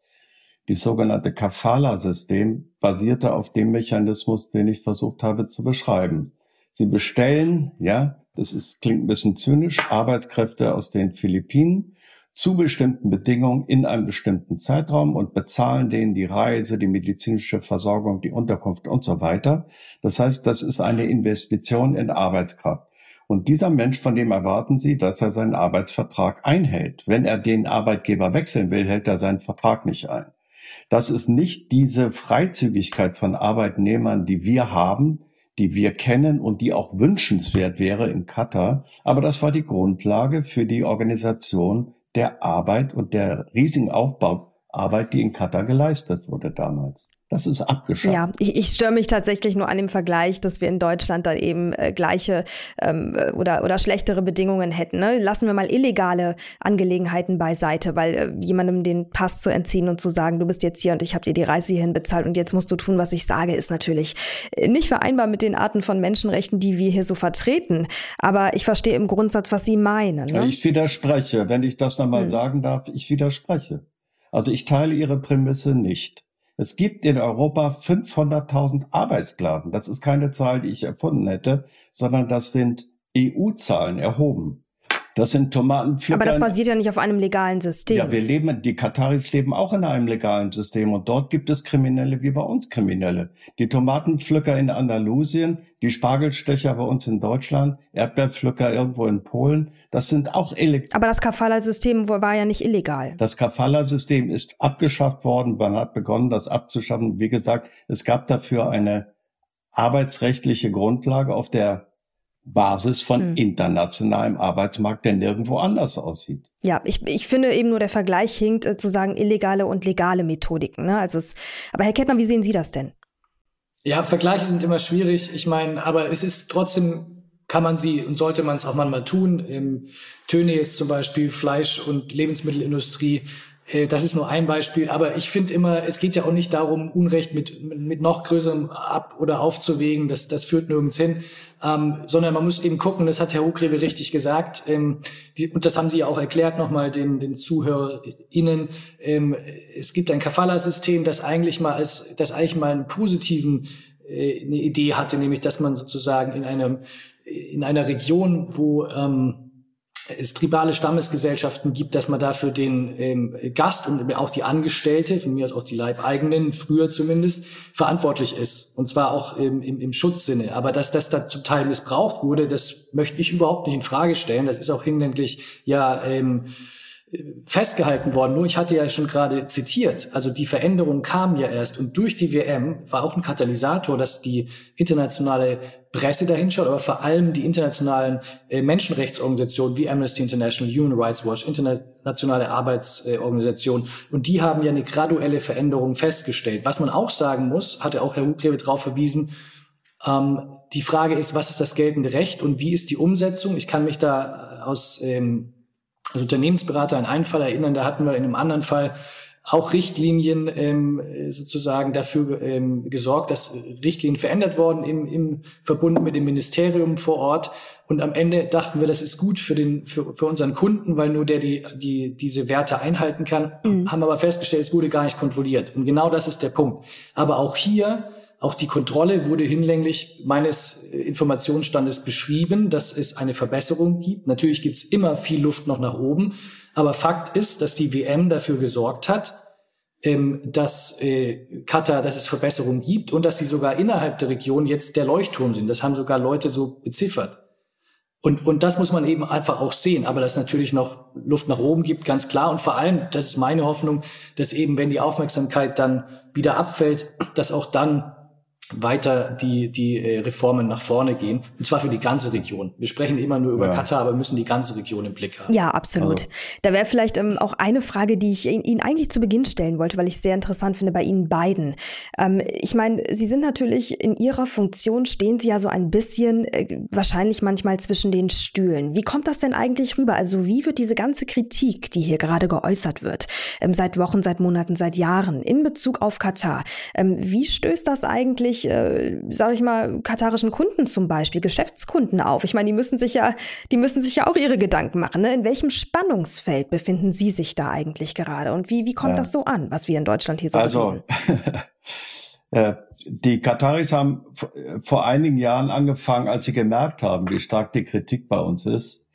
die sogenannte Kafala-System basierte auf dem Mechanismus, den ich versucht habe zu beschreiben. Sie bestellen, ja, das ist, klingt ein bisschen zynisch, Arbeitskräfte aus den Philippinen zu bestimmten Bedingungen in einem bestimmten Zeitraum und bezahlen denen die Reise, die medizinische Versorgung, die Unterkunft und so weiter. Das heißt, das ist eine Investition in Arbeitskraft. Und dieser Mensch, von dem erwarten Sie, dass er seinen Arbeitsvertrag einhält. Wenn er den Arbeitgeber wechseln will, hält er seinen Vertrag nicht ein. Das ist nicht diese Freizügigkeit von Arbeitnehmern, die wir haben, die wir kennen und die auch wünschenswert wäre in Katar. Aber das war die Grundlage für die Organisation der Arbeit und der riesigen Aufbauarbeit, die in Katar geleistet wurde damals. Das ist abgeschafft. Ja, ich, ich störe mich tatsächlich nur an dem Vergleich, dass wir in Deutschland da eben äh, gleiche ähm, oder, oder schlechtere Bedingungen hätten. Ne? Lassen wir mal illegale Angelegenheiten beiseite, weil äh, jemandem den Pass zu entziehen und zu sagen, du bist jetzt hier und ich habe dir die Reise hierhin bezahlt und jetzt musst du tun, was ich sage, ist natürlich äh, nicht vereinbar mit den Arten von Menschenrechten, die wir hier so vertreten. Aber ich verstehe im Grundsatz, was Sie meinen. Ne? Ich widerspreche, wenn ich das nochmal hm. sagen darf, ich widerspreche. Also ich teile Ihre Prämisse nicht. Es gibt in Europa 500.000 Arbeitssklaven. Das ist keine Zahl, die ich erfunden hätte, sondern das sind EU-Zahlen erhoben. Das sind Tomatenpflücker. Aber das basiert ja nicht auf einem legalen System. Ja, wir leben, die Kataris leben auch in einem legalen System und dort gibt es Kriminelle wie bei uns Kriminelle. Die Tomatenpflücker in Andalusien, die Spargelstecher bei uns in Deutschland, Erdbeerpflücker irgendwo in Polen, das sind auch illegal. Aber das Kafala-System war ja nicht illegal. Das Kafala-System ist abgeschafft worden. Man hat begonnen, das abzuschaffen. Wie gesagt, es gab dafür eine arbeitsrechtliche Grundlage, auf der Basis von mhm. internationalem Arbeitsmarkt, der nirgendwo anders aussieht. Ja, ich, ich finde eben nur der Vergleich hinkt äh, zu sagen illegale und legale Methodiken. Ne? Also es, aber Herr Kettner, wie sehen Sie das denn? Ja, Vergleiche sind immer schwierig. Ich meine, aber es ist trotzdem, kann man sie und sollte man es auch manchmal tun. Im Töne ist zum Beispiel Fleisch- und Lebensmittelindustrie das ist nur ein Beispiel, aber ich finde immer, es geht ja auch nicht darum, Unrecht mit, mit noch größerem ab- oder aufzuwägen, das, das führt nirgends hin, ähm, sondern man muss eben gucken, das hat Herr Hochrewe richtig gesagt, ähm, die, und das haben Sie ja auch erklärt nochmal den, den ZuhörerInnen, ähm, es gibt ein Kafala-System, das eigentlich mal als, das eigentlich mal einen positiven äh, eine Idee hatte, nämlich dass man sozusagen in einem in einer Region, wo ähm, es tribale Stammesgesellschaften gibt, dass man dafür den ähm, Gast und auch die Angestellte, von mir aus auch die Leibeigenen, früher zumindest, verantwortlich ist. Und zwar auch im, im, im Schutzsinne. Aber dass das da zum Teil missbraucht wurde, das möchte ich überhaupt nicht in Frage stellen. Das ist auch hinlänglich ja ähm, festgehalten worden. Nur ich hatte ja schon gerade zitiert, also die Veränderung kam ja erst und durch die WM war auch ein Katalysator, dass die internationale Presse dahinschaut, aber vor allem die internationalen äh, Menschenrechtsorganisationen wie Amnesty International, Human Rights Watch, internationale Arbeitsorganisationen und die haben ja eine graduelle Veränderung festgestellt. Was man auch sagen muss, hatte auch Herr Hugrebe darauf verwiesen, ähm, die Frage ist, was ist das geltende Recht und wie ist die Umsetzung? Ich kann mich da aus ähm, als Unternehmensberater an einen Fall erinnern, da hatten wir in einem anderen Fall auch Richtlinien ähm, sozusagen dafür ähm, gesorgt, dass Richtlinien verändert worden im, im Verbund mit dem Ministerium vor Ort. Und am Ende dachten wir, das ist gut für den für, für unseren Kunden, weil nur der die die diese Werte einhalten kann. Mhm. Haben aber festgestellt, es wurde gar nicht kontrolliert. Und genau das ist der Punkt. Aber auch hier auch die Kontrolle wurde hinlänglich meines Informationsstandes beschrieben, dass es eine Verbesserung gibt. Natürlich gibt es immer viel Luft noch nach oben, aber Fakt ist, dass die WM dafür gesorgt hat, ähm, dass äh, Katar, dass es Verbesserungen gibt und dass sie sogar innerhalb der Region jetzt der Leuchtturm sind. Das haben sogar Leute so beziffert. Und, und das muss man eben einfach auch sehen. Aber dass natürlich noch Luft nach oben gibt, ganz klar. Und vor allem, das ist meine Hoffnung, dass eben, wenn die Aufmerksamkeit dann wieder abfällt, dass auch dann weiter die, die äh, Reformen nach vorne gehen. Und zwar für die ganze Region. Wir sprechen immer nur über ja. Katar, aber müssen die ganze Region im Blick haben. Ja, absolut. Also. Da wäre vielleicht ähm, auch eine Frage, die ich Ihnen eigentlich zu Beginn stellen wollte, weil ich es sehr interessant finde bei Ihnen beiden. Ähm, ich meine, Sie sind natürlich in Ihrer Funktion, stehen Sie ja so ein bisschen äh, wahrscheinlich manchmal zwischen den Stühlen. Wie kommt das denn eigentlich rüber? Also wie wird diese ganze Kritik, die hier gerade geäußert wird, ähm, seit Wochen, seit Monaten, seit Jahren in Bezug auf Katar, ähm, wie stößt das eigentlich natürlich, äh, sage ich mal, katarischen Kunden zum Beispiel, Geschäftskunden auf? Ich meine, die müssen sich ja, die müssen sich ja auch ihre Gedanken machen. Ne? In welchem Spannungsfeld befinden Sie sich da eigentlich gerade? Und wie, wie kommt ja. das so an, was wir in Deutschland hier so Also, äh, die Kataris haben vor einigen Jahren angefangen, als sie gemerkt haben, wie stark die Kritik bei uns ist,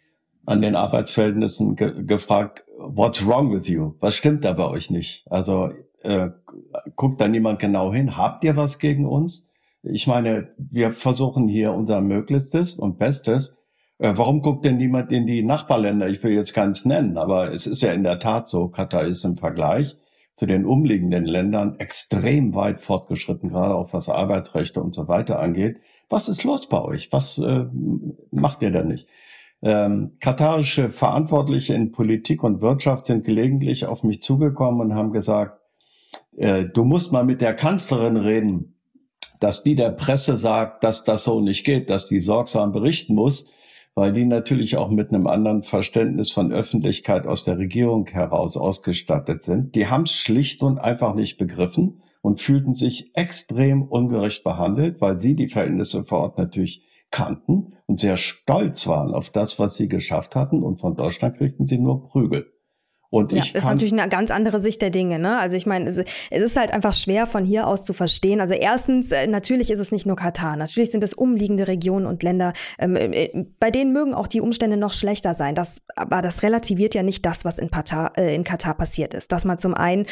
an den Arbeitsverhältnissen ge gefragt, what's wrong with you? Was stimmt da bei euch nicht? Also äh, guckt da niemand genau hin. Habt ihr was gegen uns? Ich meine, wir versuchen hier unser Möglichstes und Bestes. Äh, warum guckt denn niemand in die Nachbarländer? Ich will jetzt keins nennen, aber es ist ja in der Tat so, Katar ist im Vergleich zu den umliegenden Ländern extrem weit fortgeschritten, gerade auch was Arbeitsrechte und so weiter angeht. Was ist los bei euch? Was äh, macht ihr da nicht? Ähm, katarische Verantwortliche in Politik und Wirtschaft sind gelegentlich auf mich zugekommen und haben gesagt, äh, du musst mal mit der Kanzlerin reden, dass die der Presse sagt, dass das so nicht geht, dass die sorgsam berichten muss, weil die natürlich auch mit einem anderen Verständnis von Öffentlichkeit aus der Regierung heraus ausgestattet sind. Die haben es schlicht und einfach nicht begriffen und fühlten sich extrem ungerecht behandelt, weil sie die Verhältnisse vor Ort natürlich kannten und sehr stolz waren auf das, was sie geschafft hatten. Und von Deutschland kriegten sie nur Prügel. Und ja, ich ist natürlich eine ganz andere Sicht der Dinge. Ne? Also ich meine, es, es, ist halt einfach schwer von hier aus zu verstehen. Also erstens, äh, natürlich ist es nicht nur Katar. Natürlich sind es umliegende Regionen und Länder, ähm, äh, bei denen mögen auch die Umstände noch schlechter sein. Das, aber das relativiert ja nicht das, was in, Katar, äh, in Katar passiert ist. Das mal zum einen.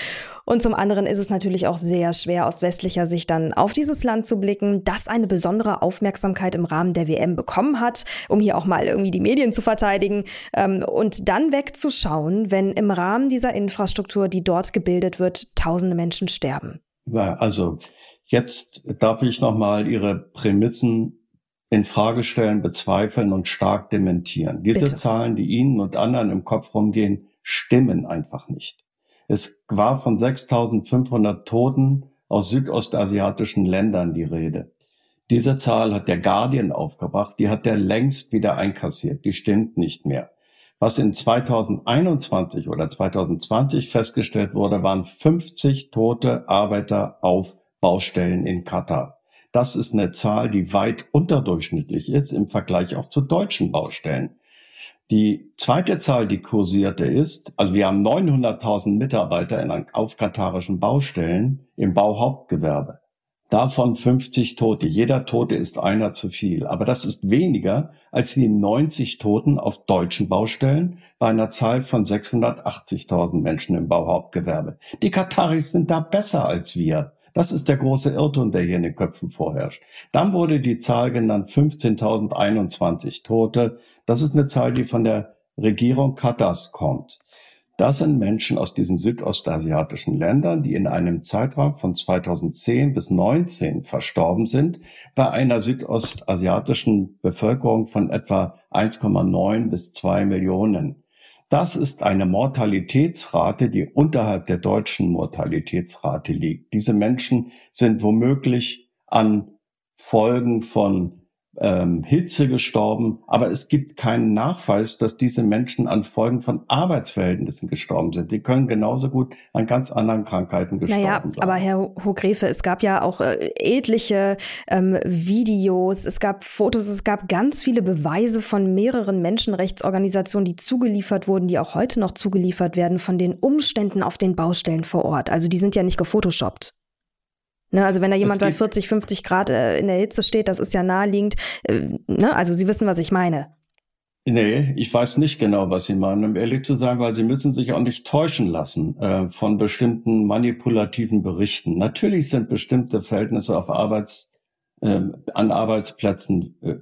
Und zum anderen ist es natürlich auch sehr schwer aus westlicher Sicht dann auf dieses Land zu blicken, das eine besondere Aufmerksamkeit im Rahmen der WM bekommen hat, um hier auch mal irgendwie die Medien zu verteidigen ähm, und dann wegzuschauen, wenn im Rahmen dieser Infrastruktur, die dort gebildet wird, tausende Menschen sterben. Ja, also jetzt darf ich nochmal Ihre Prämissen in Frage stellen, bezweifeln und stark dementieren. Diese Bitte. Zahlen, die Ihnen und anderen im Kopf rumgehen, stimmen einfach nicht. Es war von 6500 Toten aus südostasiatischen Ländern die Rede. Diese Zahl hat der Guardian aufgebracht, die hat er längst wieder einkassiert, die stimmt nicht mehr. Was in 2021 oder 2020 festgestellt wurde, waren 50 tote Arbeiter auf Baustellen in Katar. Das ist eine Zahl, die weit unterdurchschnittlich ist im Vergleich auch zu deutschen Baustellen. Die zweite Zahl, die kursierte ist, also wir haben 900.000 Mitarbeiter in, auf katarischen Baustellen im Bauhauptgewerbe. Davon 50 Tote. Jeder Tote ist einer zu viel. Aber das ist weniger als die 90 Toten auf deutschen Baustellen bei einer Zahl von 680.000 Menschen im Bauhauptgewerbe. Die Kataris sind da besser als wir. Das ist der große Irrtum, der hier in den Köpfen vorherrscht. Dann wurde die Zahl genannt 15.021 Tote. Das ist eine Zahl, die von der Regierung Katars kommt. Das sind Menschen aus diesen südostasiatischen Ländern, die in einem Zeitraum von 2010 bis 2019 verstorben sind, bei einer südostasiatischen Bevölkerung von etwa 1,9 bis 2 Millionen. Das ist eine Mortalitätsrate, die unterhalb der deutschen Mortalitätsrate liegt. Diese Menschen sind womöglich an Folgen von ähm, Hitze gestorben, aber es gibt keinen Nachweis, dass diese Menschen an Folgen von Arbeitsverhältnissen gestorben sind. Die können genauso gut an ganz anderen Krankheiten gestorben naja, sein. Aber Herr Hogrefe, es gab ja auch äh, etliche ähm, Videos, es gab Fotos, es gab ganz viele Beweise von mehreren Menschenrechtsorganisationen, die zugeliefert wurden, die auch heute noch zugeliefert werden, von den Umständen auf den Baustellen vor Ort. Also die sind ja nicht gefotoshoppt. Ne, also wenn da jemand bei 40, 50 Grad äh, in der Hitze steht, das ist ja naheliegend. Äh, ne, also Sie wissen, was ich meine. Nee, ich weiß nicht genau, was Sie meinen, um ehrlich zu sagen, weil Sie müssen sich auch nicht täuschen lassen äh, von bestimmten manipulativen Berichten. Natürlich sind bestimmte Verhältnisse auf Arbeits, äh, an Arbeitsplätzen äh,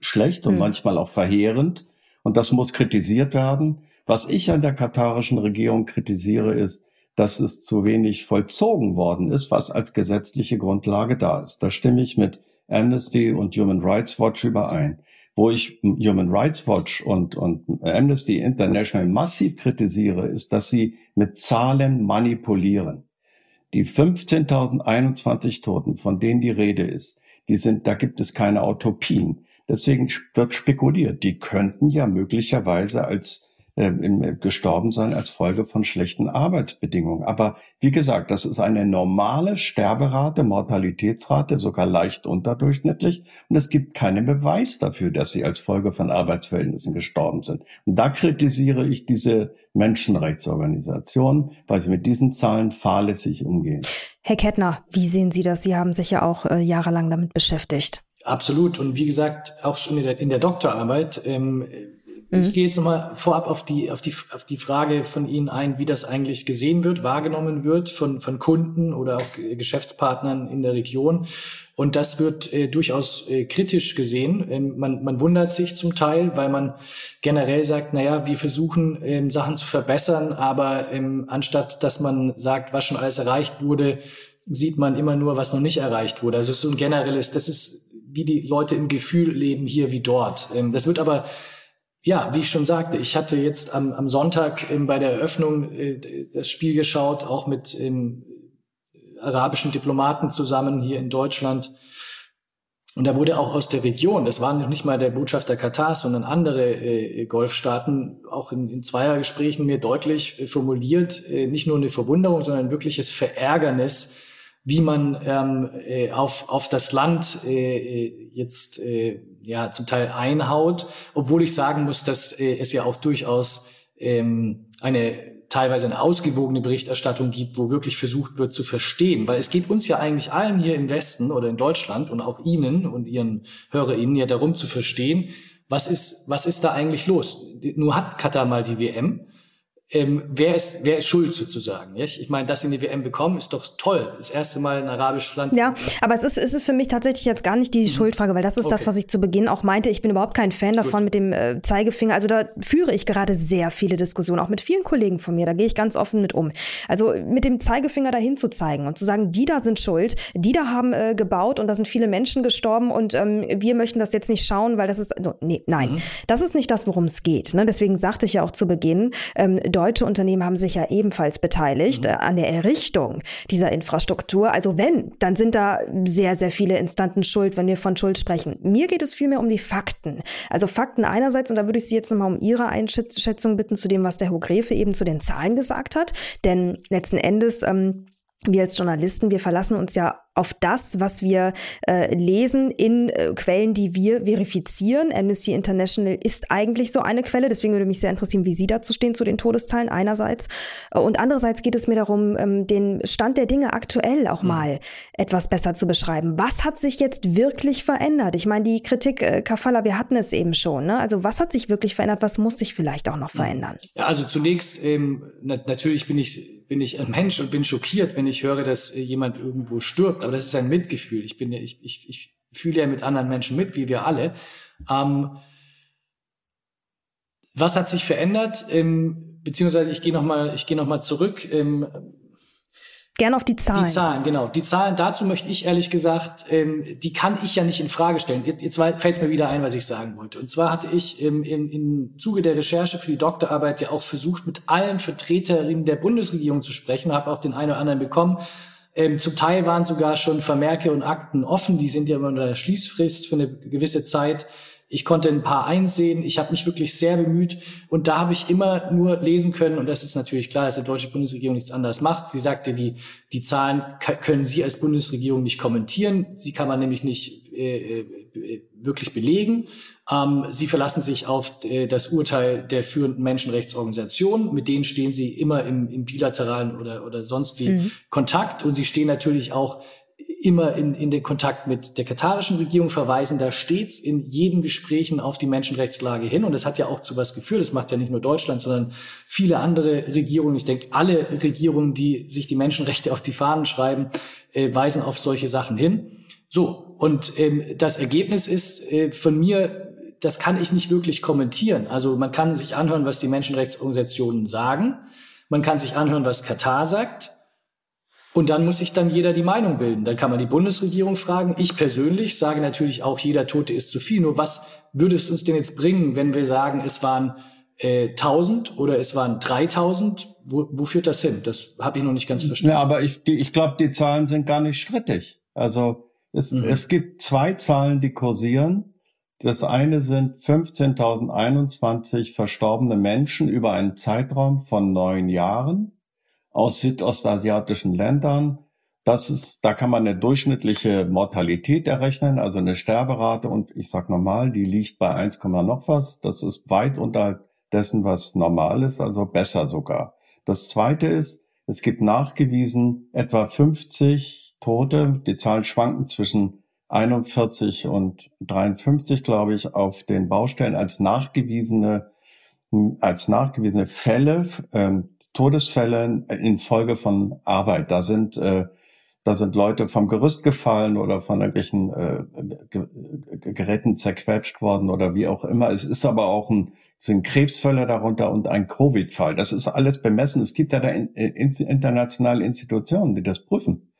schlecht und hm. manchmal auch verheerend. Und das muss kritisiert werden. Was ich an der katarischen Regierung kritisiere, ist, dass es zu wenig vollzogen worden ist, was als gesetzliche Grundlage da ist. Da stimme ich mit Amnesty und Human Rights Watch überein. Wo ich Human Rights Watch und, und Amnesty International massiv kritisiere, ist, dass sie mit Zahlen manipulieren. Die 15.021 Toten, von denen die Rede ist, die sind, da gibt es keine Utopien. Deswegen wird spekuliert, die könnten ja möglicherweise als äh, äh, gestorben sein als Folge von schlechten Arbeitsbedingungen. Aber wie gesagt, das ist eine normale Sterberate, Mortalitätsrate, sogar leicht unterdurchschnittlich. Und es gibt keinen Beweis dafür, dass sie als Folge von Arbeitsverhältnissen gestorben sind. Und da kritisiere ich diese Menschenrechtsorganisationen, weil sie mit diesen Zahlen fahrlässig umgehen. Herr Kettner, wie sehen Sie das? Sie haben sich ja auch äh, jahrelang damit beschäftigt. Absolut. Und wie gesagt, auch schon in der, in der Doktorarbeit ähm, Mhm. Ich gehe jetzt nochmal vorab auf die, auf, die, auf die Frage von Ihnen ein, wie das eigentlich gesehen wird, wahrgenommen wird von, von Kunden oder auch Geschäftspartnern in der Region. Und das wird äh, durchaus äh, kritisch gesehen. Ähm, man, man wundert sich zum Teil, weil man generell sagt, naja, wir versuchen ähm, Sachen zu verbessern, aber ähm, anstatt dass man sagt, was schon alles erreicht wurde, sieht man immer nur, was noch nicht erreicht wurde. Also es ist so ein generelles, das ist wie die Leute im Gefühl leben hier wie dort. Ähm, das wird aber ja, wie ich schon sagte, ich hatte jetzt am, am Sonntag ähm, bei der Eröffnung äh, das Spiel geschaut, auch mit ähm, arabischen Diplomaten zusammen hier in Deutschland. Und da wurde auch aus der Region, das war noch nicht mal der Botschafter Katars, sondern andere äh, Golfstaaten, auch in, in Zweiergesprächen mir deutlich äh, formuliert, äh, nicht nur eine Verwunderung, sondern ein wirkliches Verärgernis, wie man ähm, äh, auf, auf das Land äh, jetzt ja zum Teil einhaut, obwohl ich sagen muss, dass äh, es ja auch durchaus ähm, eine teilweise eine ausgewogene Berichterstattung gibt, wo wirklich versucht wird zu verstehen, weil es geht uns ja eigentlich allen hier im Westen oder in Deutschland und auch Ihnen und Ihren HörerInnen ja darum zu verstehen, was ist, was ist da eigentlich los? Nur hat Katar mal die WM ähm, wer, ist, wer ist schuld sozusagen? Ja? Ich meine, dass sie eine WM bekommen, ist doch toll. Das erste Mal ein arabisches Land. Ja, aber es ist, es ist für mich tatsächlich jetzt gar nicht die mhm. Schuldfrage, weil das ist okay. das, was ich zu Beginn auch meinte. Ich bin überhaupt kein Fan davon Gut. mit dem äh, Zeigefinger. Also da führe ich gerade sehr viele Diskussionen, auch mit vielen Kollegen von mir. Da gehe ich ganz offen mit um. Also mit dem Zeigefinger dahin zu zeigen und zu sagen, die da sind schuld, die da haben äh, gebaut und da sind viele Menschen gestorben und ähm, wir möchten das jetzt nicht schauen, weil das ist. No, nee, nein, mhm. das ist nicht das, worum es geht. Ne? Deswegen sagte ich ja auch zu Beginn, ähm, deutsche Unternehmen haben sich ja ebenfalls beteiligt mhm. äh, an der Errichtung dieser Infrastruktur. Also wenn, dann sind da sehr, sehr viele Instanten schuld, wenn wir von Schuld sprechen. Mir geht es vielmehr um die Fakten. Also Fakten einerseits, und da würde ich Sie jetzt nochmal um Ihre Einschätzung bitten zu dem, was der Herr Gräfe eben zu den Zahlen gesagt hat. Denn letzten Endes ähm, wir als Journalisten, wir verlassen uns ja auf das, was wir äh, lesen in äh, Quellen, die wir verifizieren. Amnesty International ist eigentlich so eine Quelle. Deswegen würde mich sehr interessieren, wie Sie dazu stehen zu den Todeszahlen einerseits. Äh, und andererseits geht es mir darum, ähm, den Stand der Dinge aktuell auch mhm. mal etwas besser zu beschreiben. Was hat sich jetzt wirklich verändert? Ich meine, die Kritik, äh, Kafala, wir hatten es eben schon. Ne? Also was hat sich wirklich verändert? Was muss sich vielleicht auch noch mhm. verändern? Ja, also zunächst, ähm, na natürlich bin ich, bin ich ein Mensch und bin schockiert, wenn ich höre, dass jemand irgendwo stirbt aber das ist ein Mitgefühl. Ich bin ja, ich, ich, ich fühle ja mit anderen Menschen mit, wie wir alle. Ähm, was hat sich verändert? Ähm, beziehungsweise ich gehe nochmal, ich gehe noch mal zurück. Ähm, Gern auf die Zahlen. Die Zahlen, genau. Die Zahlen, dazu möchte ich ehrlich gesagt, ähm, die kann ich ja nicht in Frage stellen. Jetzt fällt mir wieder ein, was ich sagen wollte. Und zwar hatte ich ähm, im, im Zuge der Recherche für die Doktorarbeit ja auch versucht, mit allen Vertreterinnen der Bundesregierung zu sprechen, habe auch den einen oder anderen bekommen. Ähm, zum Teil waren sogar schon Vermerke und Akten offen. Die sind ja immer unter der Schließfrist für eine gewisse Zeit. Ich konnte ein paar einsehen. Ich habe mich wirklich sehr bemüht. Und da habe ich immer nur lesen können. Und das ist natürlich klar, dass die deutsche Bundesregierung nichts anderes macht. Sie sagte, die, die Zahlen können Sie als Bundesregierung nicht kommentieren. Sie kann man nämlich nicht äh, äh, wirklich belegen. Ähm, sie verlassen sich auf äh, das Urteil der führenden Menschenrechtsorganisation. Mit denen stehen sie immer im, im bilateralen oder, oder sonst wie mhm. Kontakt. Und sie stehen natürlich auch immer in, in den Kontakt mit der katarischen Regierung, verweisen da stets in jedem Gesprächen auf die Menschenrechtslage hin. Und das hat ja auch zu was geführt. Das macht ja nicht nur Deutschland, sondern viele andere Regierungen. Ich denke, alle Regierungen, die sich die Menschenrechte auf die Fahnen schreiben, äh, weisen auf solche Sachen hin. So, und ähm, das Ergebnis ist äh, von mir das kann ich nicht wirklich kommentieren. Also man kann sich anhören, was die Menschenrechtsorganisationen sagen. Man kann sich anhören, was Katar sagt. Und dann muss sich dann jeder die Meinung bilden. Dann kann man die Bundesregierung fragen. Ich persönlich sage natürlich auch, jeder Tote ist zu viel. Nur was würde es uns denn jetzt bringen, wenn wir sagen, es waren äh, 1000 oder es waren 3000? Wo, wo führt das hin? Das habe ich noch nicht ganz verstanden. Ja, aber ich, ich glaube, die Zahlen sind gar nicht strittig. Also es, mhm. es gibt zwei Zahlen, die kursieren. Das eine sind 15.021 verstorbene Menschen über einen Zeitraum von neun Jahren aus südostasiatischen Ländern. Das ist, da kann man eine durchschnittliche Mortalität errechnen, also eine Sterberate. Und ich sag normal, die liegt bei 1, noch was. Das ist weit unter dessen, was normal ist, also besser sogar. Das zweite ist, es gibt nachgewiesen etwa 50 Tote. Die Zahlen schwanken zwischen 41 und 53, glaube ich, auf den Baustellen als nachgewiesene, als nachgewiesene Fälle, äh, Todesfälle infolge von Arbeit. Da sind, äh, da sind Leute vom Gerüst gefallen oder von irgendwelchen äh, Geräten zerquetscht worden oder wie auch immer. Es ist aber auch ein, sind Krebsfälle darunter und ein Covid-Fall. Das ist alles bemessen. Es gibt ja da in, in, internationale Institutionen, die das prüfen.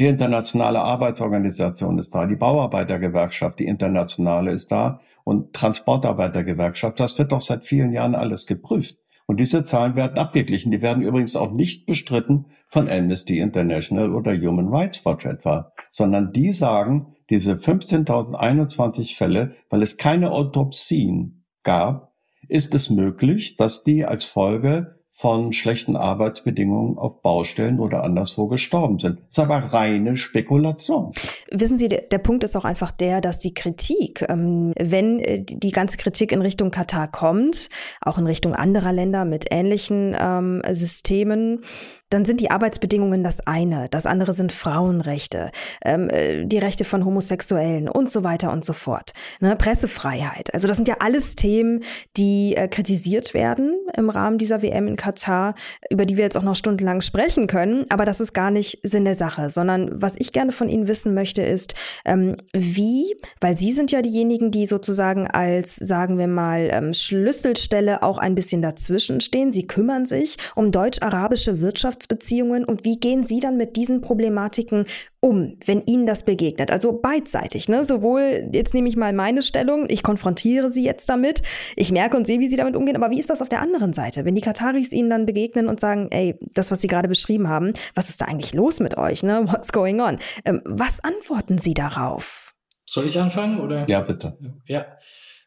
Die internationale Arbeitsorganisation ist da, die Bauarbeitergewerkschaft, die internationale ist da und Transportarbeitergewerkschaft. Das wird doch seit vielen Jahren alles geprüft. Und diese Zahlen werden abgeglichen. Die werden übrigens auch nicht bestritten von Amnesty International oder Human Rights Watch etwa, sondern die sagen, diese 15.021 Fälle, weil es keine Autopsien gab, ist es möglich, dass die als Folge von schlechten Arbeitsbedingungen auf Baustellen oder anderswo gestorben sind. Das ist aber reine Spekulation. Wissen Sie, der, der Punkt ist auch einfach der, dass die Kritik, ähm, wenn äh, die ganze Kritik in Richtung Katar kommt, auch in Richtung anderer Länder mit ähnlichen ähm, Systemen, dann sind die Arbeitsbedingungen das eine. Das andere sind Frauenrechte, ähm, äh, die Rechte von Homosexuellen und so weiter und so fort. Ne? Pressefreiheit. Also das sind ja alles Themen, die äh, kritisiert werden im Rahmen dieser WM in Katar Katar, über die wir jetzt auch noch stundenlang sprechen können. Aber das ist gar nicht Sinn der Sache, sondern was ich gerne von Ihnen wissen möchte, ist, ähm, wie, weil Sie sind ja diejenigen, die sozusagen als, sagen wir mal, ähm, Schlüsselstelle auch ein bisschen dazwischen stehen. Sie kümmern sich um deutsch-arabische Wirtschaftsbeziehungen und wie gehen Sie dann mit diesen Problematiken um, wenn Ihnen das begegnet? Also beidseitig, ne? Sowohl, jetzt nehme ich mal meine Stellung, ich konfrontiere Sie jetzt damit, ich merke und sehe, wie Sie damit umgehen, aber wie ist das auf der anderen Seite? Wenn die Kataris Ihnen dann begegnen und sagen, ey, das, was Sie gerade beschrieben haben, was ist da eigentlich los mit euch, ne? What's going on? Ähm, was antworten Sie darauf? Soll ich anfangen, oder? Ja, bitte. Ja.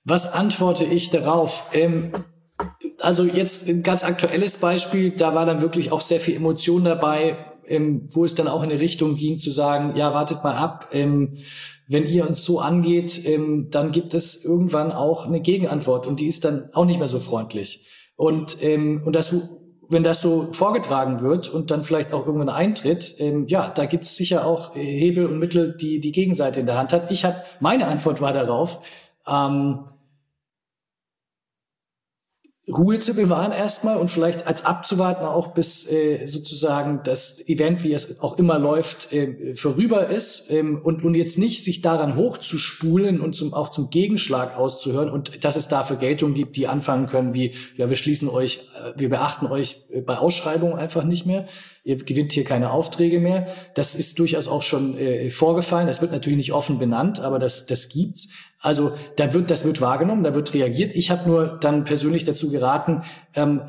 Was antworte ich darauf? Ähm, also jetzt ein ganz aktuelles Beispiel, da war dann wirklich auch sehr viel Emotion dabei, ähm, wo es dann auch in eine Richtung ging zu sagen, ja, wartet mal ab, ähm, wenn ihr uns so angeht, ähm, dann gibt es irgendwann auch eine Gegenantwort und die ist dann auch nicht mehr so freundlich. Und, ähm, und das, wenn das so vorgetragen wird und dann vielleicht auch irgendwann eintritt, ähm, ja, da gibt es sicher auch äh, Hebel und Mittel, die die Gegenseite in der Hand hat. Ich habe, meine Antwort war darauf, ähm, Ruhe zu bewahren erstmal und vielleicht als abzuwarten auch bis äh, sozusagen das Event, wie es auch immer läuft, äh, vorüber ist ähm, und, und jetzt nicht sich daran hochzuspulen und zum, auch zum Gegenschlag auszuhören und dass es dafür Geltung gibt, die anfangen können wie, ja, wir schließen euch, äh, wir beachten euch äh, bei Ausschreibungen einfach nicht mehr, ihr gewinnt hier keine Aufträge mehr. Das ist durchaus auch schon äh, vorgefallen. Das wird natürlich nicht offen benannt, aber das, das gibt's. Also da wird, das wird wahrgenommen, da wird reagiert. Ich habe nur dann persönlich dazu geraten, ähm,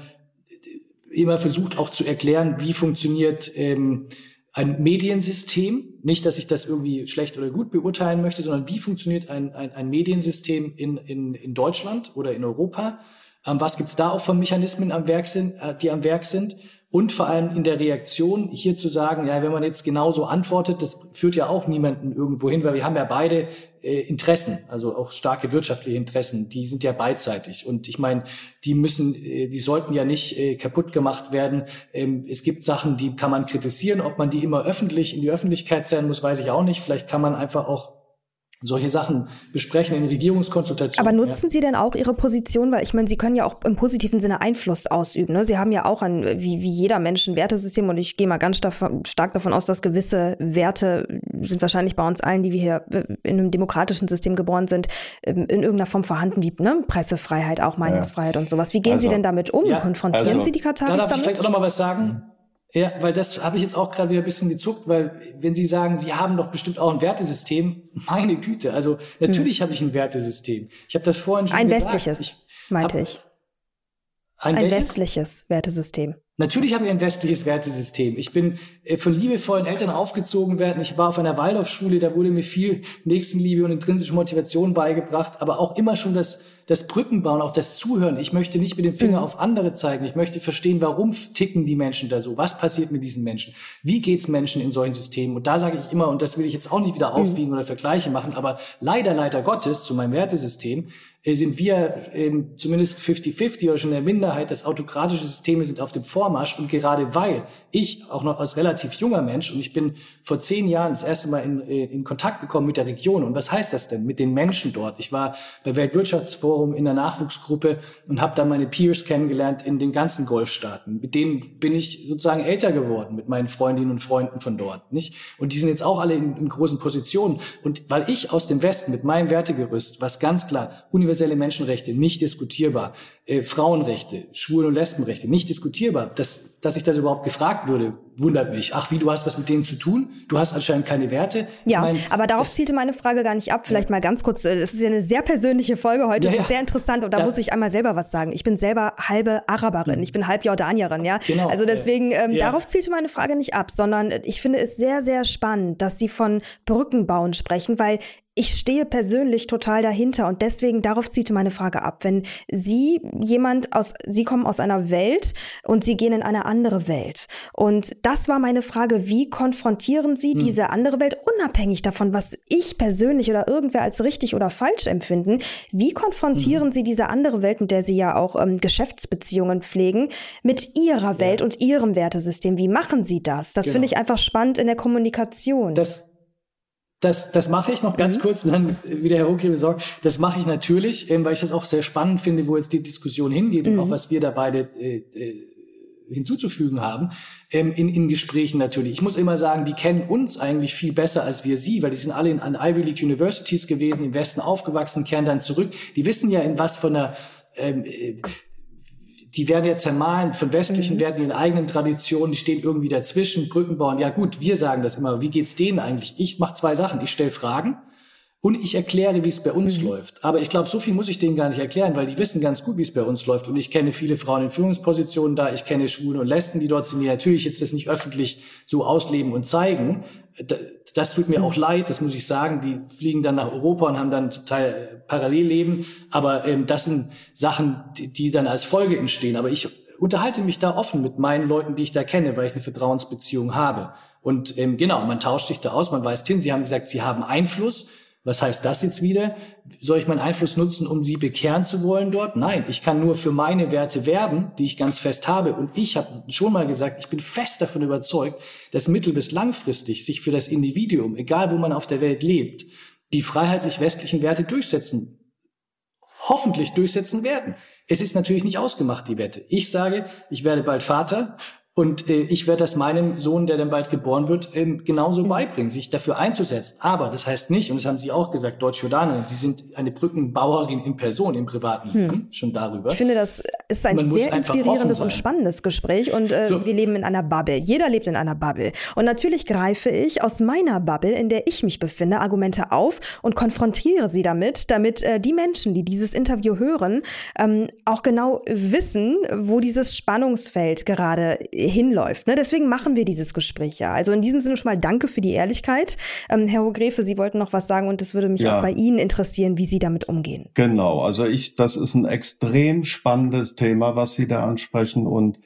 immer versucht auch zu erklären, wie funktioniert ähm, ein Mediensystem. Nicht, dass ich das irgendwie schlecht oder gut beurteilen möchte, sondern wie funktioniert ein, ein, ein Mediensystem in, in, in Deutschland oder in Europa. Ähm, was gibt's da auch für Mechanismen am Werk sind, äh, die am Werk sind? Und vor allem in der Reaktion hier zu sagen, ja, wenn man jetzt genauso antwortet, das führt ja auch niemanden irgendwo hin, weil wir haben ja beide äh, Interessen, also auch starke wirtschaftliche Interessen, die sind ja beidseitig. Und ich meine, die müssen, äh, die sollten ja nicht äh, kaputt gemacht werden. Ähm, es gibt Sachen, die kann man kritisieren. Ob man die immer öffentlich in die Öffentlichkeit sein muss, weiß ich auch nicht. Vielleicht kann man einfach auch solche Sachen besprechen in Regierungskonsultationen. Aber nutzen ja. Sie denn auch Ihre Position, weil ich meine, Sie können ja auch im positiven Sinne Einfluss ausüben. Ne? Sie haben ja auch ein, wie, wie jeder Mensch ein Wertesystem und ich gehe mal ganz stark davon aus, dass gewisse Werte sind wahrscheinlich bei uns allen, die wir hier äh, in einem demokratischen System geboren sind, ähm, in irgendeiner Form vorhanden, wie ne? Pressefreiheit, auch Meinungsfreiheit ja. und sowas. Wie gehen also, Sie denn damit um? Ja, Konfrontieren also, Sie die Kataris damit? Da darf ich vielleicht auch noch mal was sagen. Ja, weil das habe ich jetzt auch gerade wieder ein bisschen gezuckt, weil wenn Sie sagen, Sie haben doch bestimmt auch ein Wertesystem, meine Güte, also natürlich hm. habe ich ein Wertesystem. Ich habe das vorhin schon ein gesagt. Ein westliches, ich meinte ich. Ein, ein westliches Wertesystem. Natürlich habe ich ein westliches Wertesystem. Ich bin äh, von liebevollen Eltern aufgezogen werden. Ich war auf einer Waldorfschule, da wurde mir viel Nächstenliebe und intrinsische Motivation beigebracht, aber auch immer schon das, das Brückenbauen, auch das Zuhören. Ich möchte nicht mit dem Finger mhm. auf andere zeigen. Ich möchte verstehen, warum ticken die Menschen da so? Was passiert mit diesen Menschen? Wie geht's Menschen in solchen Systemen? Und da sage ich immer, und das will ich jetzt auch nicht wieder mhm. aufwiegen mhm. oder Vergleiche machen, aber leider, leider Gottes zu meinem Wertesystem sind wir ähm, zumindest 50-50 oder schon in der Minderheit. Das autokratische Systeme sind auf dem Vormarsch. Und gerade weil ich auch noch als relativ junger Mensch und ich bin vor zehn Jahren das erste Mal in, äh, in Kontakt gekommen mit der Region. Und was heißt das denn? Mit den Menschen dort. Ich war bei Weltwirtschaftsforum in der Nachwuchsgruppe und habe da meine Peers kennengelernt in den ganzen Golfstaaten. Mit denen bin ich sozusagen älter geworden, mit meinen Freundinnen und Freunden von dort. Nicht? Und die sind jetzt auch alle in, in großen Positionen. Und weil ich aus dem Westen mit meinem Wertegerüst, was ganz klar universelle Menschenrechte nicht diskutierbar, äh, Frauenrechte, Schwulen- und Lesbenrechte nicht diskutierbar. Dass, dass ich das überhaupt gefragt würde, wundert mich. Ach, wie, du hast was mit denen zu tun? Du hast anscheinend keine Werte. Ja, ich mein, aber darauf zielte meine Frage gar nicht ab. Vielleicht ja. mal ganz kurz. Es ist ja eine sehr persönliche Folge heute. Ja, ja. ist sehr interessant und da, muss ich einmal selber was sagen. Ich bin selber halbe Araberin. Ich bin halb Jordanierin, ja. Genau. Also deswegen, ähm, darauf zielte meine Frage nicht ab, sondern ich finde es sehr, sehr spannend, dass Sie von Brückenbauen sprechen, weil ich stehe persönlich total dahinter und deswegen darauf zieht meine Frage ab. Wenn Sie jemand aus, Sie kommen aus einer Welt und Sie gehen in eine andere Welt. Und das war meine Frage, wie konfrontieren Sie hm. diese andere Welt, unabhängig davon, was ich persönlich oder irgendwer als richtig oder falsch empfinden? Wie konfrontieren hm. Sie diese andere Welt, in der Sie ja auch ähm, Geschäftsbeziehungen pflegen, mit Ihrer Welt ja. und Ihrem Wertesystem? Wie machen Sie das? Das genau. finde ich einfach spannend in der Kommunikation. Das das, das mache ich noch ganz mhm. kurz, dann wieder Herr Hoki besorgt. Das mache ich natürlich, ähm, weil ich das auch sehr spannend finde, wo jetzt die Diskussion hingeht mhm. und auch was wir da beide äh, äh, hinzuzufügen haben, ähm, in, in Gesprächen natürlich. Ich muss immer sagen, die kennen uns eigentlich viel besser als wir sie, weil die sind alle in, an Ivy League Universities gewesen, im Westen aufgewachsen, kehren dann zurück. Die wissen ja, in was von einer ähm, äh, die werden ja zermahlen, von westlichen mhm. werden ihren eigenen Traditionen, die stehen irgendwie dazwischen, Brücken bauen. Ja gut, wir sagen das immer. Wie geht's denen eigentlich? Ich mache zwei Sachen. Ich stelle Fragen und ich erkläre, wie es bei uns mhm. läuft. Aber ich glaube, so viel muss ich denen gar nicht erklären, weil die wissen ganz gut, wie es bei uns läuft. Und ich kenne viele Frauen in Führungspositionen da, ich kenne Schwulen und Lesben, die dort sind, die natürlich jetzt das nicht öffentlich so ausleben und zeigen. Das tut mir mhm. auch leid, das muss ich sagen. Die fliegen dann nach Europa und haben dann zum Teil Parallelleben. Aber ähm, das sind Sachen, die, die dann als Folge entstehen. Aber ich unterhalte mich da offen mit meinen Leuten, die ich da kenne, weil ich eine Vertrauensbeziehung habe. Und ähm, genau, man tauscht sich da aus, man weist hin. Sie haben gesagt, Sie haben Einfluss. Was heißt das jetzt wieder? Soll ich meinen Einfluss nutzen, um sie bekehren zu wollen dort? Nein, ich kann nur für meine Werte werben, die ich ganz fest habe. Und ich habe schon mal gesagt, ich bin fest davon überzeugt, dass mittel- bis langfristig sich für das Individuum, egal wo man auf der Welt lebt, die freiheitlich-westlichen Werte durchsetzen, hoffentlich durchsetzen werden. Es ist natürlich nicht ausgemacht, die Wette. Ich sage, ich werde bald Vater und äh, ich werde das meinem Sohn, der dann bald geboren wird, ähm, genauso mhm. beibringen, sich dafür einzusetzen. Aber das heißt nicht, und das haben Sie auch gesagt, Deutsch-Jordanerin, Sie sind eine Brückenbauerin in Person, im privaten Leben, hm. schon darüber. Ich finde, das ist ein Man sehr inspirierendes und spannendes Gespräch und äh, so. wir leben in einer Bubble. Jeder lebt in einer Bubble. Und natürlich greife ich aus meiner Bubble, in der ich mich befinde, Argumente auf und konfrontiere sie damit, damit äh, die Menschen, die dieses Interview hören, ähm, auch genau wissen, wo dieses Spannungsfeld gerade hinläuft. Ne? Deswegen machen wir dieses Gespräch ja. Also in diesem Sinne schon mal danke für die Ehrlichkeit. Ähm, Herr Hogrefe, Sie wollten noch was sagen und es würde mich ja. auch bei Ihnen interessieren, wie Sie damit umgehen. Genau, also ich, das ist ein extrem spannendes Thema, was Sie da ansprechen und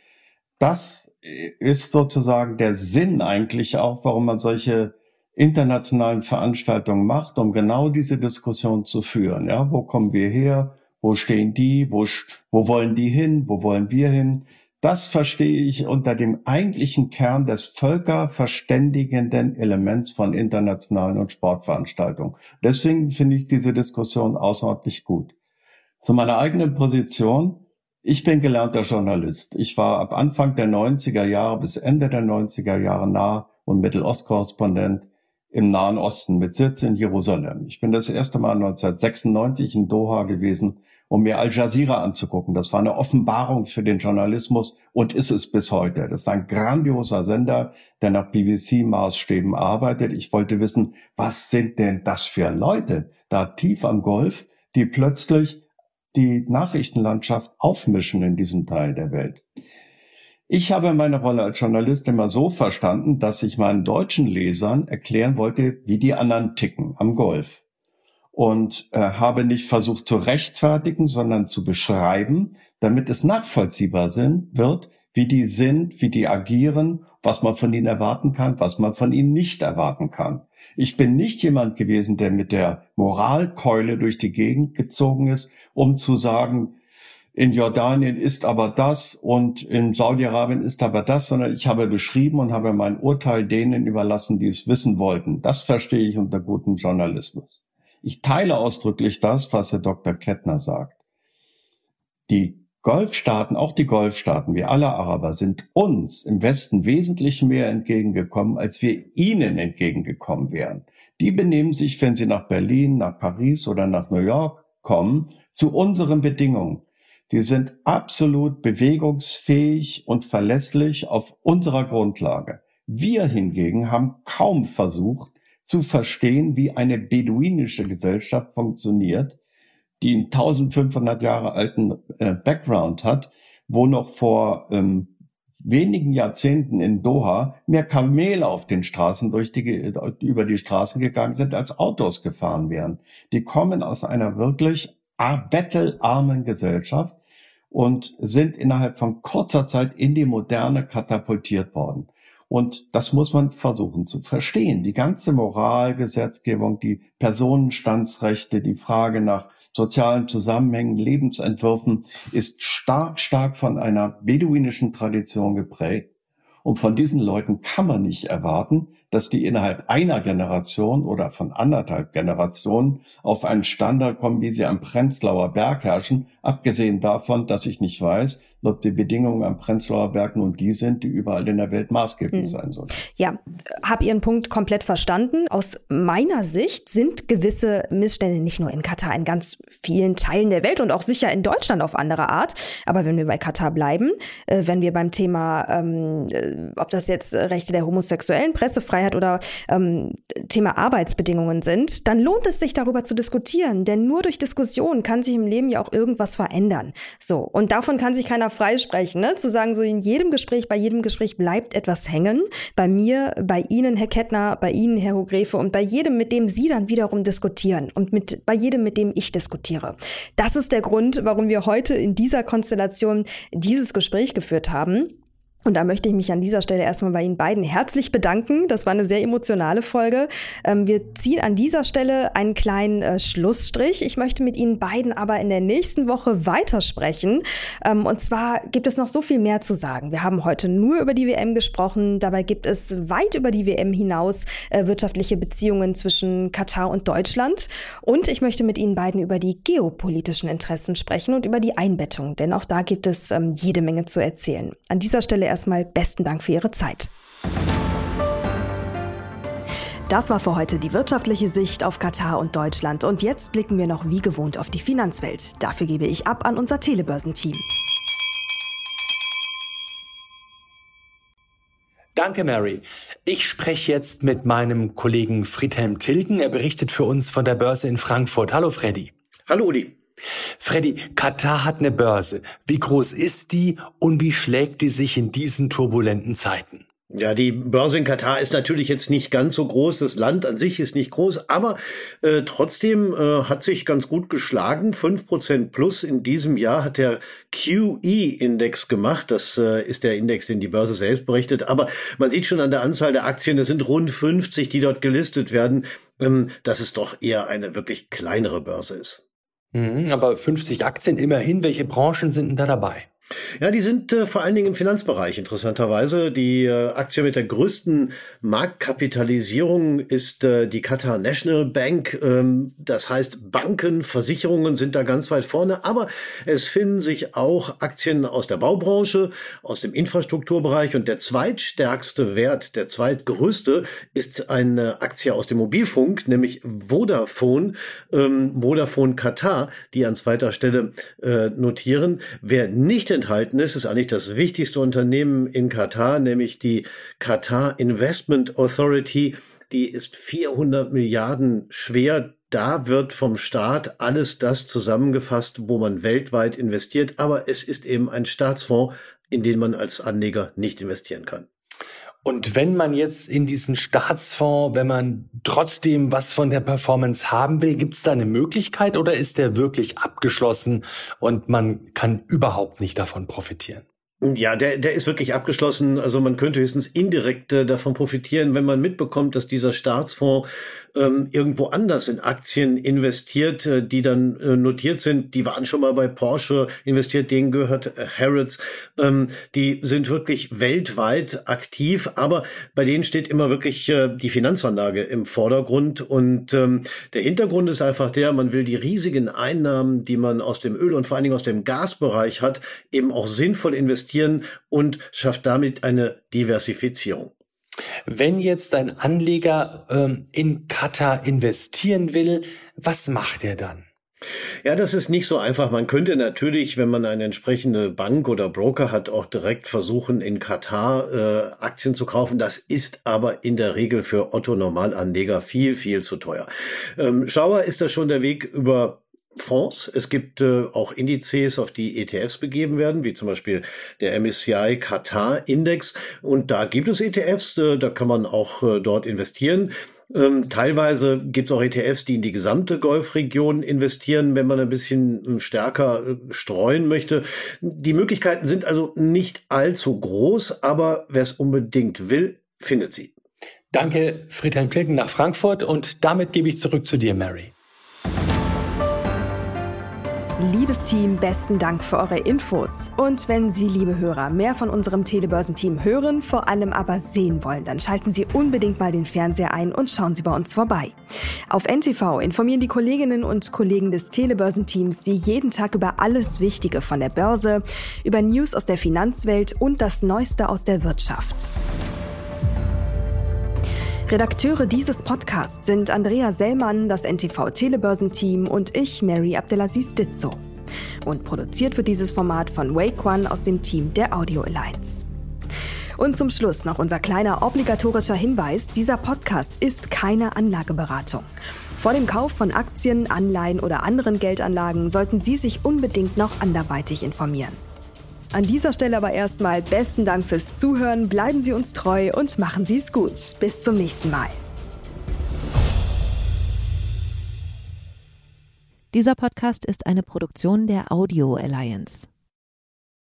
das ist sozusagen der Sinn eigentlich auch, warum man solche internationalen Veranstaltungen macht, um genau diese Diskussion zu führen. Ja, wo kommen wir her? Wo stehen die? Wo, wo wollen die hin? Wo wollen wir hin? Das verstehe ich unter dem eigentlichen Kern des völkerverständigenden Elements von internationalen und Sportveranstaltungen. Deswegen finde ich diese Diskussion außerordentlich gut. Zu meiner eigenen Position. Ich bin gelernter Journalist. Ich war ab Anfang der 90er Jahre bis Ende der 90er Jahre Nah- und Mittelostkorrespondent im Nahen Osten mit Sitz in Jerusalem. Ich bin das erste Mal 1996 in Doha gewesen um mir Al Jazeera anzugucken. Das war eine Offenbarung für den Journalismus und ist es bis heute. Das ist ein grandioser Sender, der nach BBC-Maßstäben arbeitet. Ich wollte wissen, was sind denn das für Leute da tief am Golf, die plötzlich die Nachrichtenlandschaft aufmischen in diesem Teil der Welt. Ich habe meine Rolle als Journalist immer so verstanden, dass ich meinen deutschen Lesern erklären wollte, wie die anderen ticken am Golf und äh, habe nicht versucht zu rechtfertigen, sondern zu beschreiben, damit es nachvollziehbar sind, wird, wie die sind, wie die agieren, was man von ihnen erwarten kann, was man von ihnen nicht erwarten kann. Ich bin nicht jemand gewesen, der mit der Moralkeule durch die Gegend gezogen ist, um zu sagen, in Jordanien ist aber das und in Saudi-Arabien ist aber das, sondern ich habe beschrieben und habe mein Urteil denen überlassen, die es wissen wollten. Das verstehe ich unter gutem Journalismus. Ich teile ausdrücklich das, was Herr Dr. Kettner sagt. Die Golfstaaten, auch die Golfstaaten, wie alle Araber, sind uns im Westen wesentlich mehr entgegengekommen, als wir ihnen entgegengekommen wären. Die benehmen sich, wenn sie nach Berlin, nach Paris oder nach New York kommen, zu unseren Bedingungen. Die sind absolut bewegungsfähig und verlässlich auf unserer Grundlage. Wir hingegen haben kaum versucht, zu verstehen, wie eine beduinische Gesellschaft funktioniert, die einen 1500 Jahre alten äh, Background hat, wo noch vor ähm, wenigen Jahrzehnten in Doha mehr Kamele auf den Straßen durch die, über die Straßen gegangen sind, als Autos gefahren wären. Die kommen aus einer wirklich bettelarmen Gesellschaft und sind innerhalb von kurzer Zeit in die Moderne katapultiert worden. Und das muss man versuchen zu verstehen. Die ganze Moralgesetzgebung, die Personenstandsrechte, die Frage nach sozialen Zusammenhängen, Lebensentwürfen ist stark, stark von einer beduinischen Tradition geprägt. Und von diesen Leuten kann man nicht erwarten, dass die innerhalb einer Generation oder von anderthalb Generationen auf einen Standard kommen, wie sie am Prenzlauer Berg herrschen, abgesehen davon, dass ich nicht weiß, ob die Bedingungen am Prenzlauer Berg nun die sind, die überall in der Welt maßgeblich hm. sein sollen. Ja, habe Ihren Punkt komplett verstanden. Aus meiner Sicht sind gewisse Missstände nicht nur in Katar, in ganz vielen Teilen der Welt und auch sicher in Deutschland auf andere Art. Aber wenn wir bei Katar bleiben, äh, wenn wir beim Thema, ähm, äh, ob das jetzt Rechte der homosexuellen Pressefreiheit oder ähm, Thema Arbeitsbedingungen sind, dann lohnt es sich darüber zu diskutieren. Denn nur durch Diskussion kann sich im Leben ja auch irgendwas verändern. So. Und davon kann sich keiner freisprechen, ne? Zu sagen, so in jedem Gespräch, bei jedem Gespräch bleibt etwas hängen. Bei mir, bei Ihnen, Herr Kettner, bei Ihnen, Herr Hogrefe und bei jedem, mit dem Sie dann wiederum diskutieren und mit, bei jedem, mit dem ich diskutiere. Das ist der Grund, warum wir heute in dieser Konstellation dieses Gespräch geführt haben. Und da möchte ich mich an dieser Stelle erstmal bei Ihnen beiden herzlich bedanken. Das war eine sehr emotionale Folge. Ähm, wir ziehen an dieser Stelle einen kleinen äh, Schlussstrich. Ich möchte mit Ihnen beiden aber in der nächsten Woche weitersprechen. Ähm, und zwar gibt es noch so viel mehr zu sagen. Wir haben heute nur über die WM gesprochen. Dabei gibt es weit über die WM hinaus äh, wirtschaftliche Beziehungen zwischen Katar und Deutschland. Und ich möchte mit Ihnen beiden über die geopolitischen Interessen sprechen und über die Einbettung, denn auch da gibt es ähm, jede Menge zu erzählen. An dieser Stelle erstmal besten Dank für Ihre Zeit. Das war für heute die wirtschaftliche Sicht auf Katar und Deutschland. Und jetzt blicken wir noch wie gewohnt auf die Finanzwelt. Dafür gebe ich ab an unser Telebörsenteam. Danke, Mary. Ich spreche jetzt mit meinem Kollegen Friedhelm Tilgen. Er berichtet für uns von der Börse in Frankfurt. Hallo, Freddy. Hallo, Uli. Freddy, Katar hat eine Börse. Wie groß ist die und wie schlägt die sich in diesen turbulenten Zeiten? Ja, die Börse in Katar ist natürlich jetzt nicht ganz so groß. Das Land an sich ist nicht groß, aber äh, trotzdem äh, hat sich ganz gut geschlagen. Fünf Prozent plus in diesem Jahr hat der QE-Index gemacht. Das äh, ist der Index, den die Börse selbst berichtet. Aber man sieht schon an der Anzahl der Aktien, es sind rund 50, die dort gelistet werden, ähm, dass es doch eher eine wirklich kleinere Börse ist. Mhm, aber 50 Aktien immerhin, welche Branchen sind denn da dabei? Ja, die sind äh, vor allen Dingen im Finanzbereich interessanterweise. Die äh, Aktie mit der größten Marktkapitalisierung ist äh, die Qatar National Bank. Ähm, das heißt, Banken, Versicherungen sind da ganz weit vorne. Aber es finden sich auch Aktien aus der Baubranche, aus dem Infrastrukturbereich. Und der zweitstärkste Wert, der zweitgrößte, ist eine Aktie aus dem Mobilfunk, nämlich Vodafone, ähm, Vodafone Qatar, die an zweiter Stelle äh, notieren. Wer nicht enthalten ist, ist eigentlich das wichtigste Unternehmen in Katar, nämlich die Qatar Investment Authority. Die ist 400 Milliarden schwer. Da wird vom Staat alles das zusammengefasst, wo man weltweit investiert. Aber es ist eben ein Staatsfonds, in den man als Anleger nicht investieren kann. Und wenn man jetzt in diesen Staatsfonds, wenn man trotzdem was von der Performance haben will, gibt es da eine Möglichkeit oder ist der wirklich abgeschlossen und man kann überhaupt nicht davon profitieren? Ja, der, der ist wirklich abgeschlossen. Also man könnte höchstens indirekt äh, davon profitieren, wenn man mitbekommt, dass dieser Staatsfonds ähm, irgendwo anders in Aktien investiert, äh, die dann äh, notiert sind. Die waren schon mal bei Porsche investiert, denen gehört äh, Harrods. Ähm, die sind wirklich weltweit aktiv, aber bei denen steht immer wirklich äh, die Finanzanlage im Vordergrund. Und ähm, der Hintergrund ist einfach der, man will die riesigen Einnahmen, die man aus dem Öl und vor allen Dingen aus dem Gasbereich hat, eben auch sinnvoll investieren und schafft damit eine Diversifizierung. Wenn jetzt ein Anleger ähm, in Katar investieren will, was macht er dann? Ja, das ist nicht so einfach. Man könnte natürlich, wenn man eine entsprechende Bank oder Broker hat, auch direkt versuchen, in Katar äh, Aktien zu kaufen. Das ist aber in der Regel für Otto Normalanleger viel, viel zu teuer. Ähm, Schauer ist das schon der Weg über Fonds. Es gibt äh, auch Indizes, auf die ETFs begeben werden, wie zum Beispiel der MSCI Qatar Index. Und da gibt es ETFs, äh, da kann man auch äh, dort investieren. Ähm, teilweise gibt es auch ETFs, die in die gesamte Golfregion investieren, wenn man ein bisschen ähm, stärker äh, streuen möchte. Die Möglichkeiten sind also nicht allzu groß, aber wer es unbedingt will, findet sie. Danke, Friedhelm Tilgen nach Frankfurt und damit gebe ich zurück zu dir, Mary. Liebes Team, besten Dank für eure Infos. Und wenn Sie, liebe Hörer, mehr von unserem Telebörsenteam hören, vor allem aber sehen wollen, dann schalten Sie unbedingt mal den Fernseher ein und schauen Sie bei uns vorbei. Auf NTV informieren die Kolleginnen und Kollegen des Telebörsenteams Sie jeden Tag über alles Wichtige von der Börse, über News aus der Finanzwelt und das Neueste aus der Wirtschaft. Redakteure dieses Podcasts sind Andrea Sellmann, das NTV Telebörsenteam und ich, Mary Abdelaziz Ditzo. Und produziert wird dieses Format von Wake One aus dem Team der Audio Alliance. Und zum Schluss noch unser kleiner obligatorischer Hinweis. Dieser Podcast ist keine Anlageberatung. Vor dem Kauf von Aktien, Anleihen oder anderen Geldanlagen sollten Sie sich unbedingt noch anderweitig informieren. An dieser Stelle aber erstmal besten Dank fürs Zuhören, bleiben Sie uns treu und machen Sie es gut. Bis zum nächsten Mal. Dieser Podcast ist eine Produktion der Audio Alliance.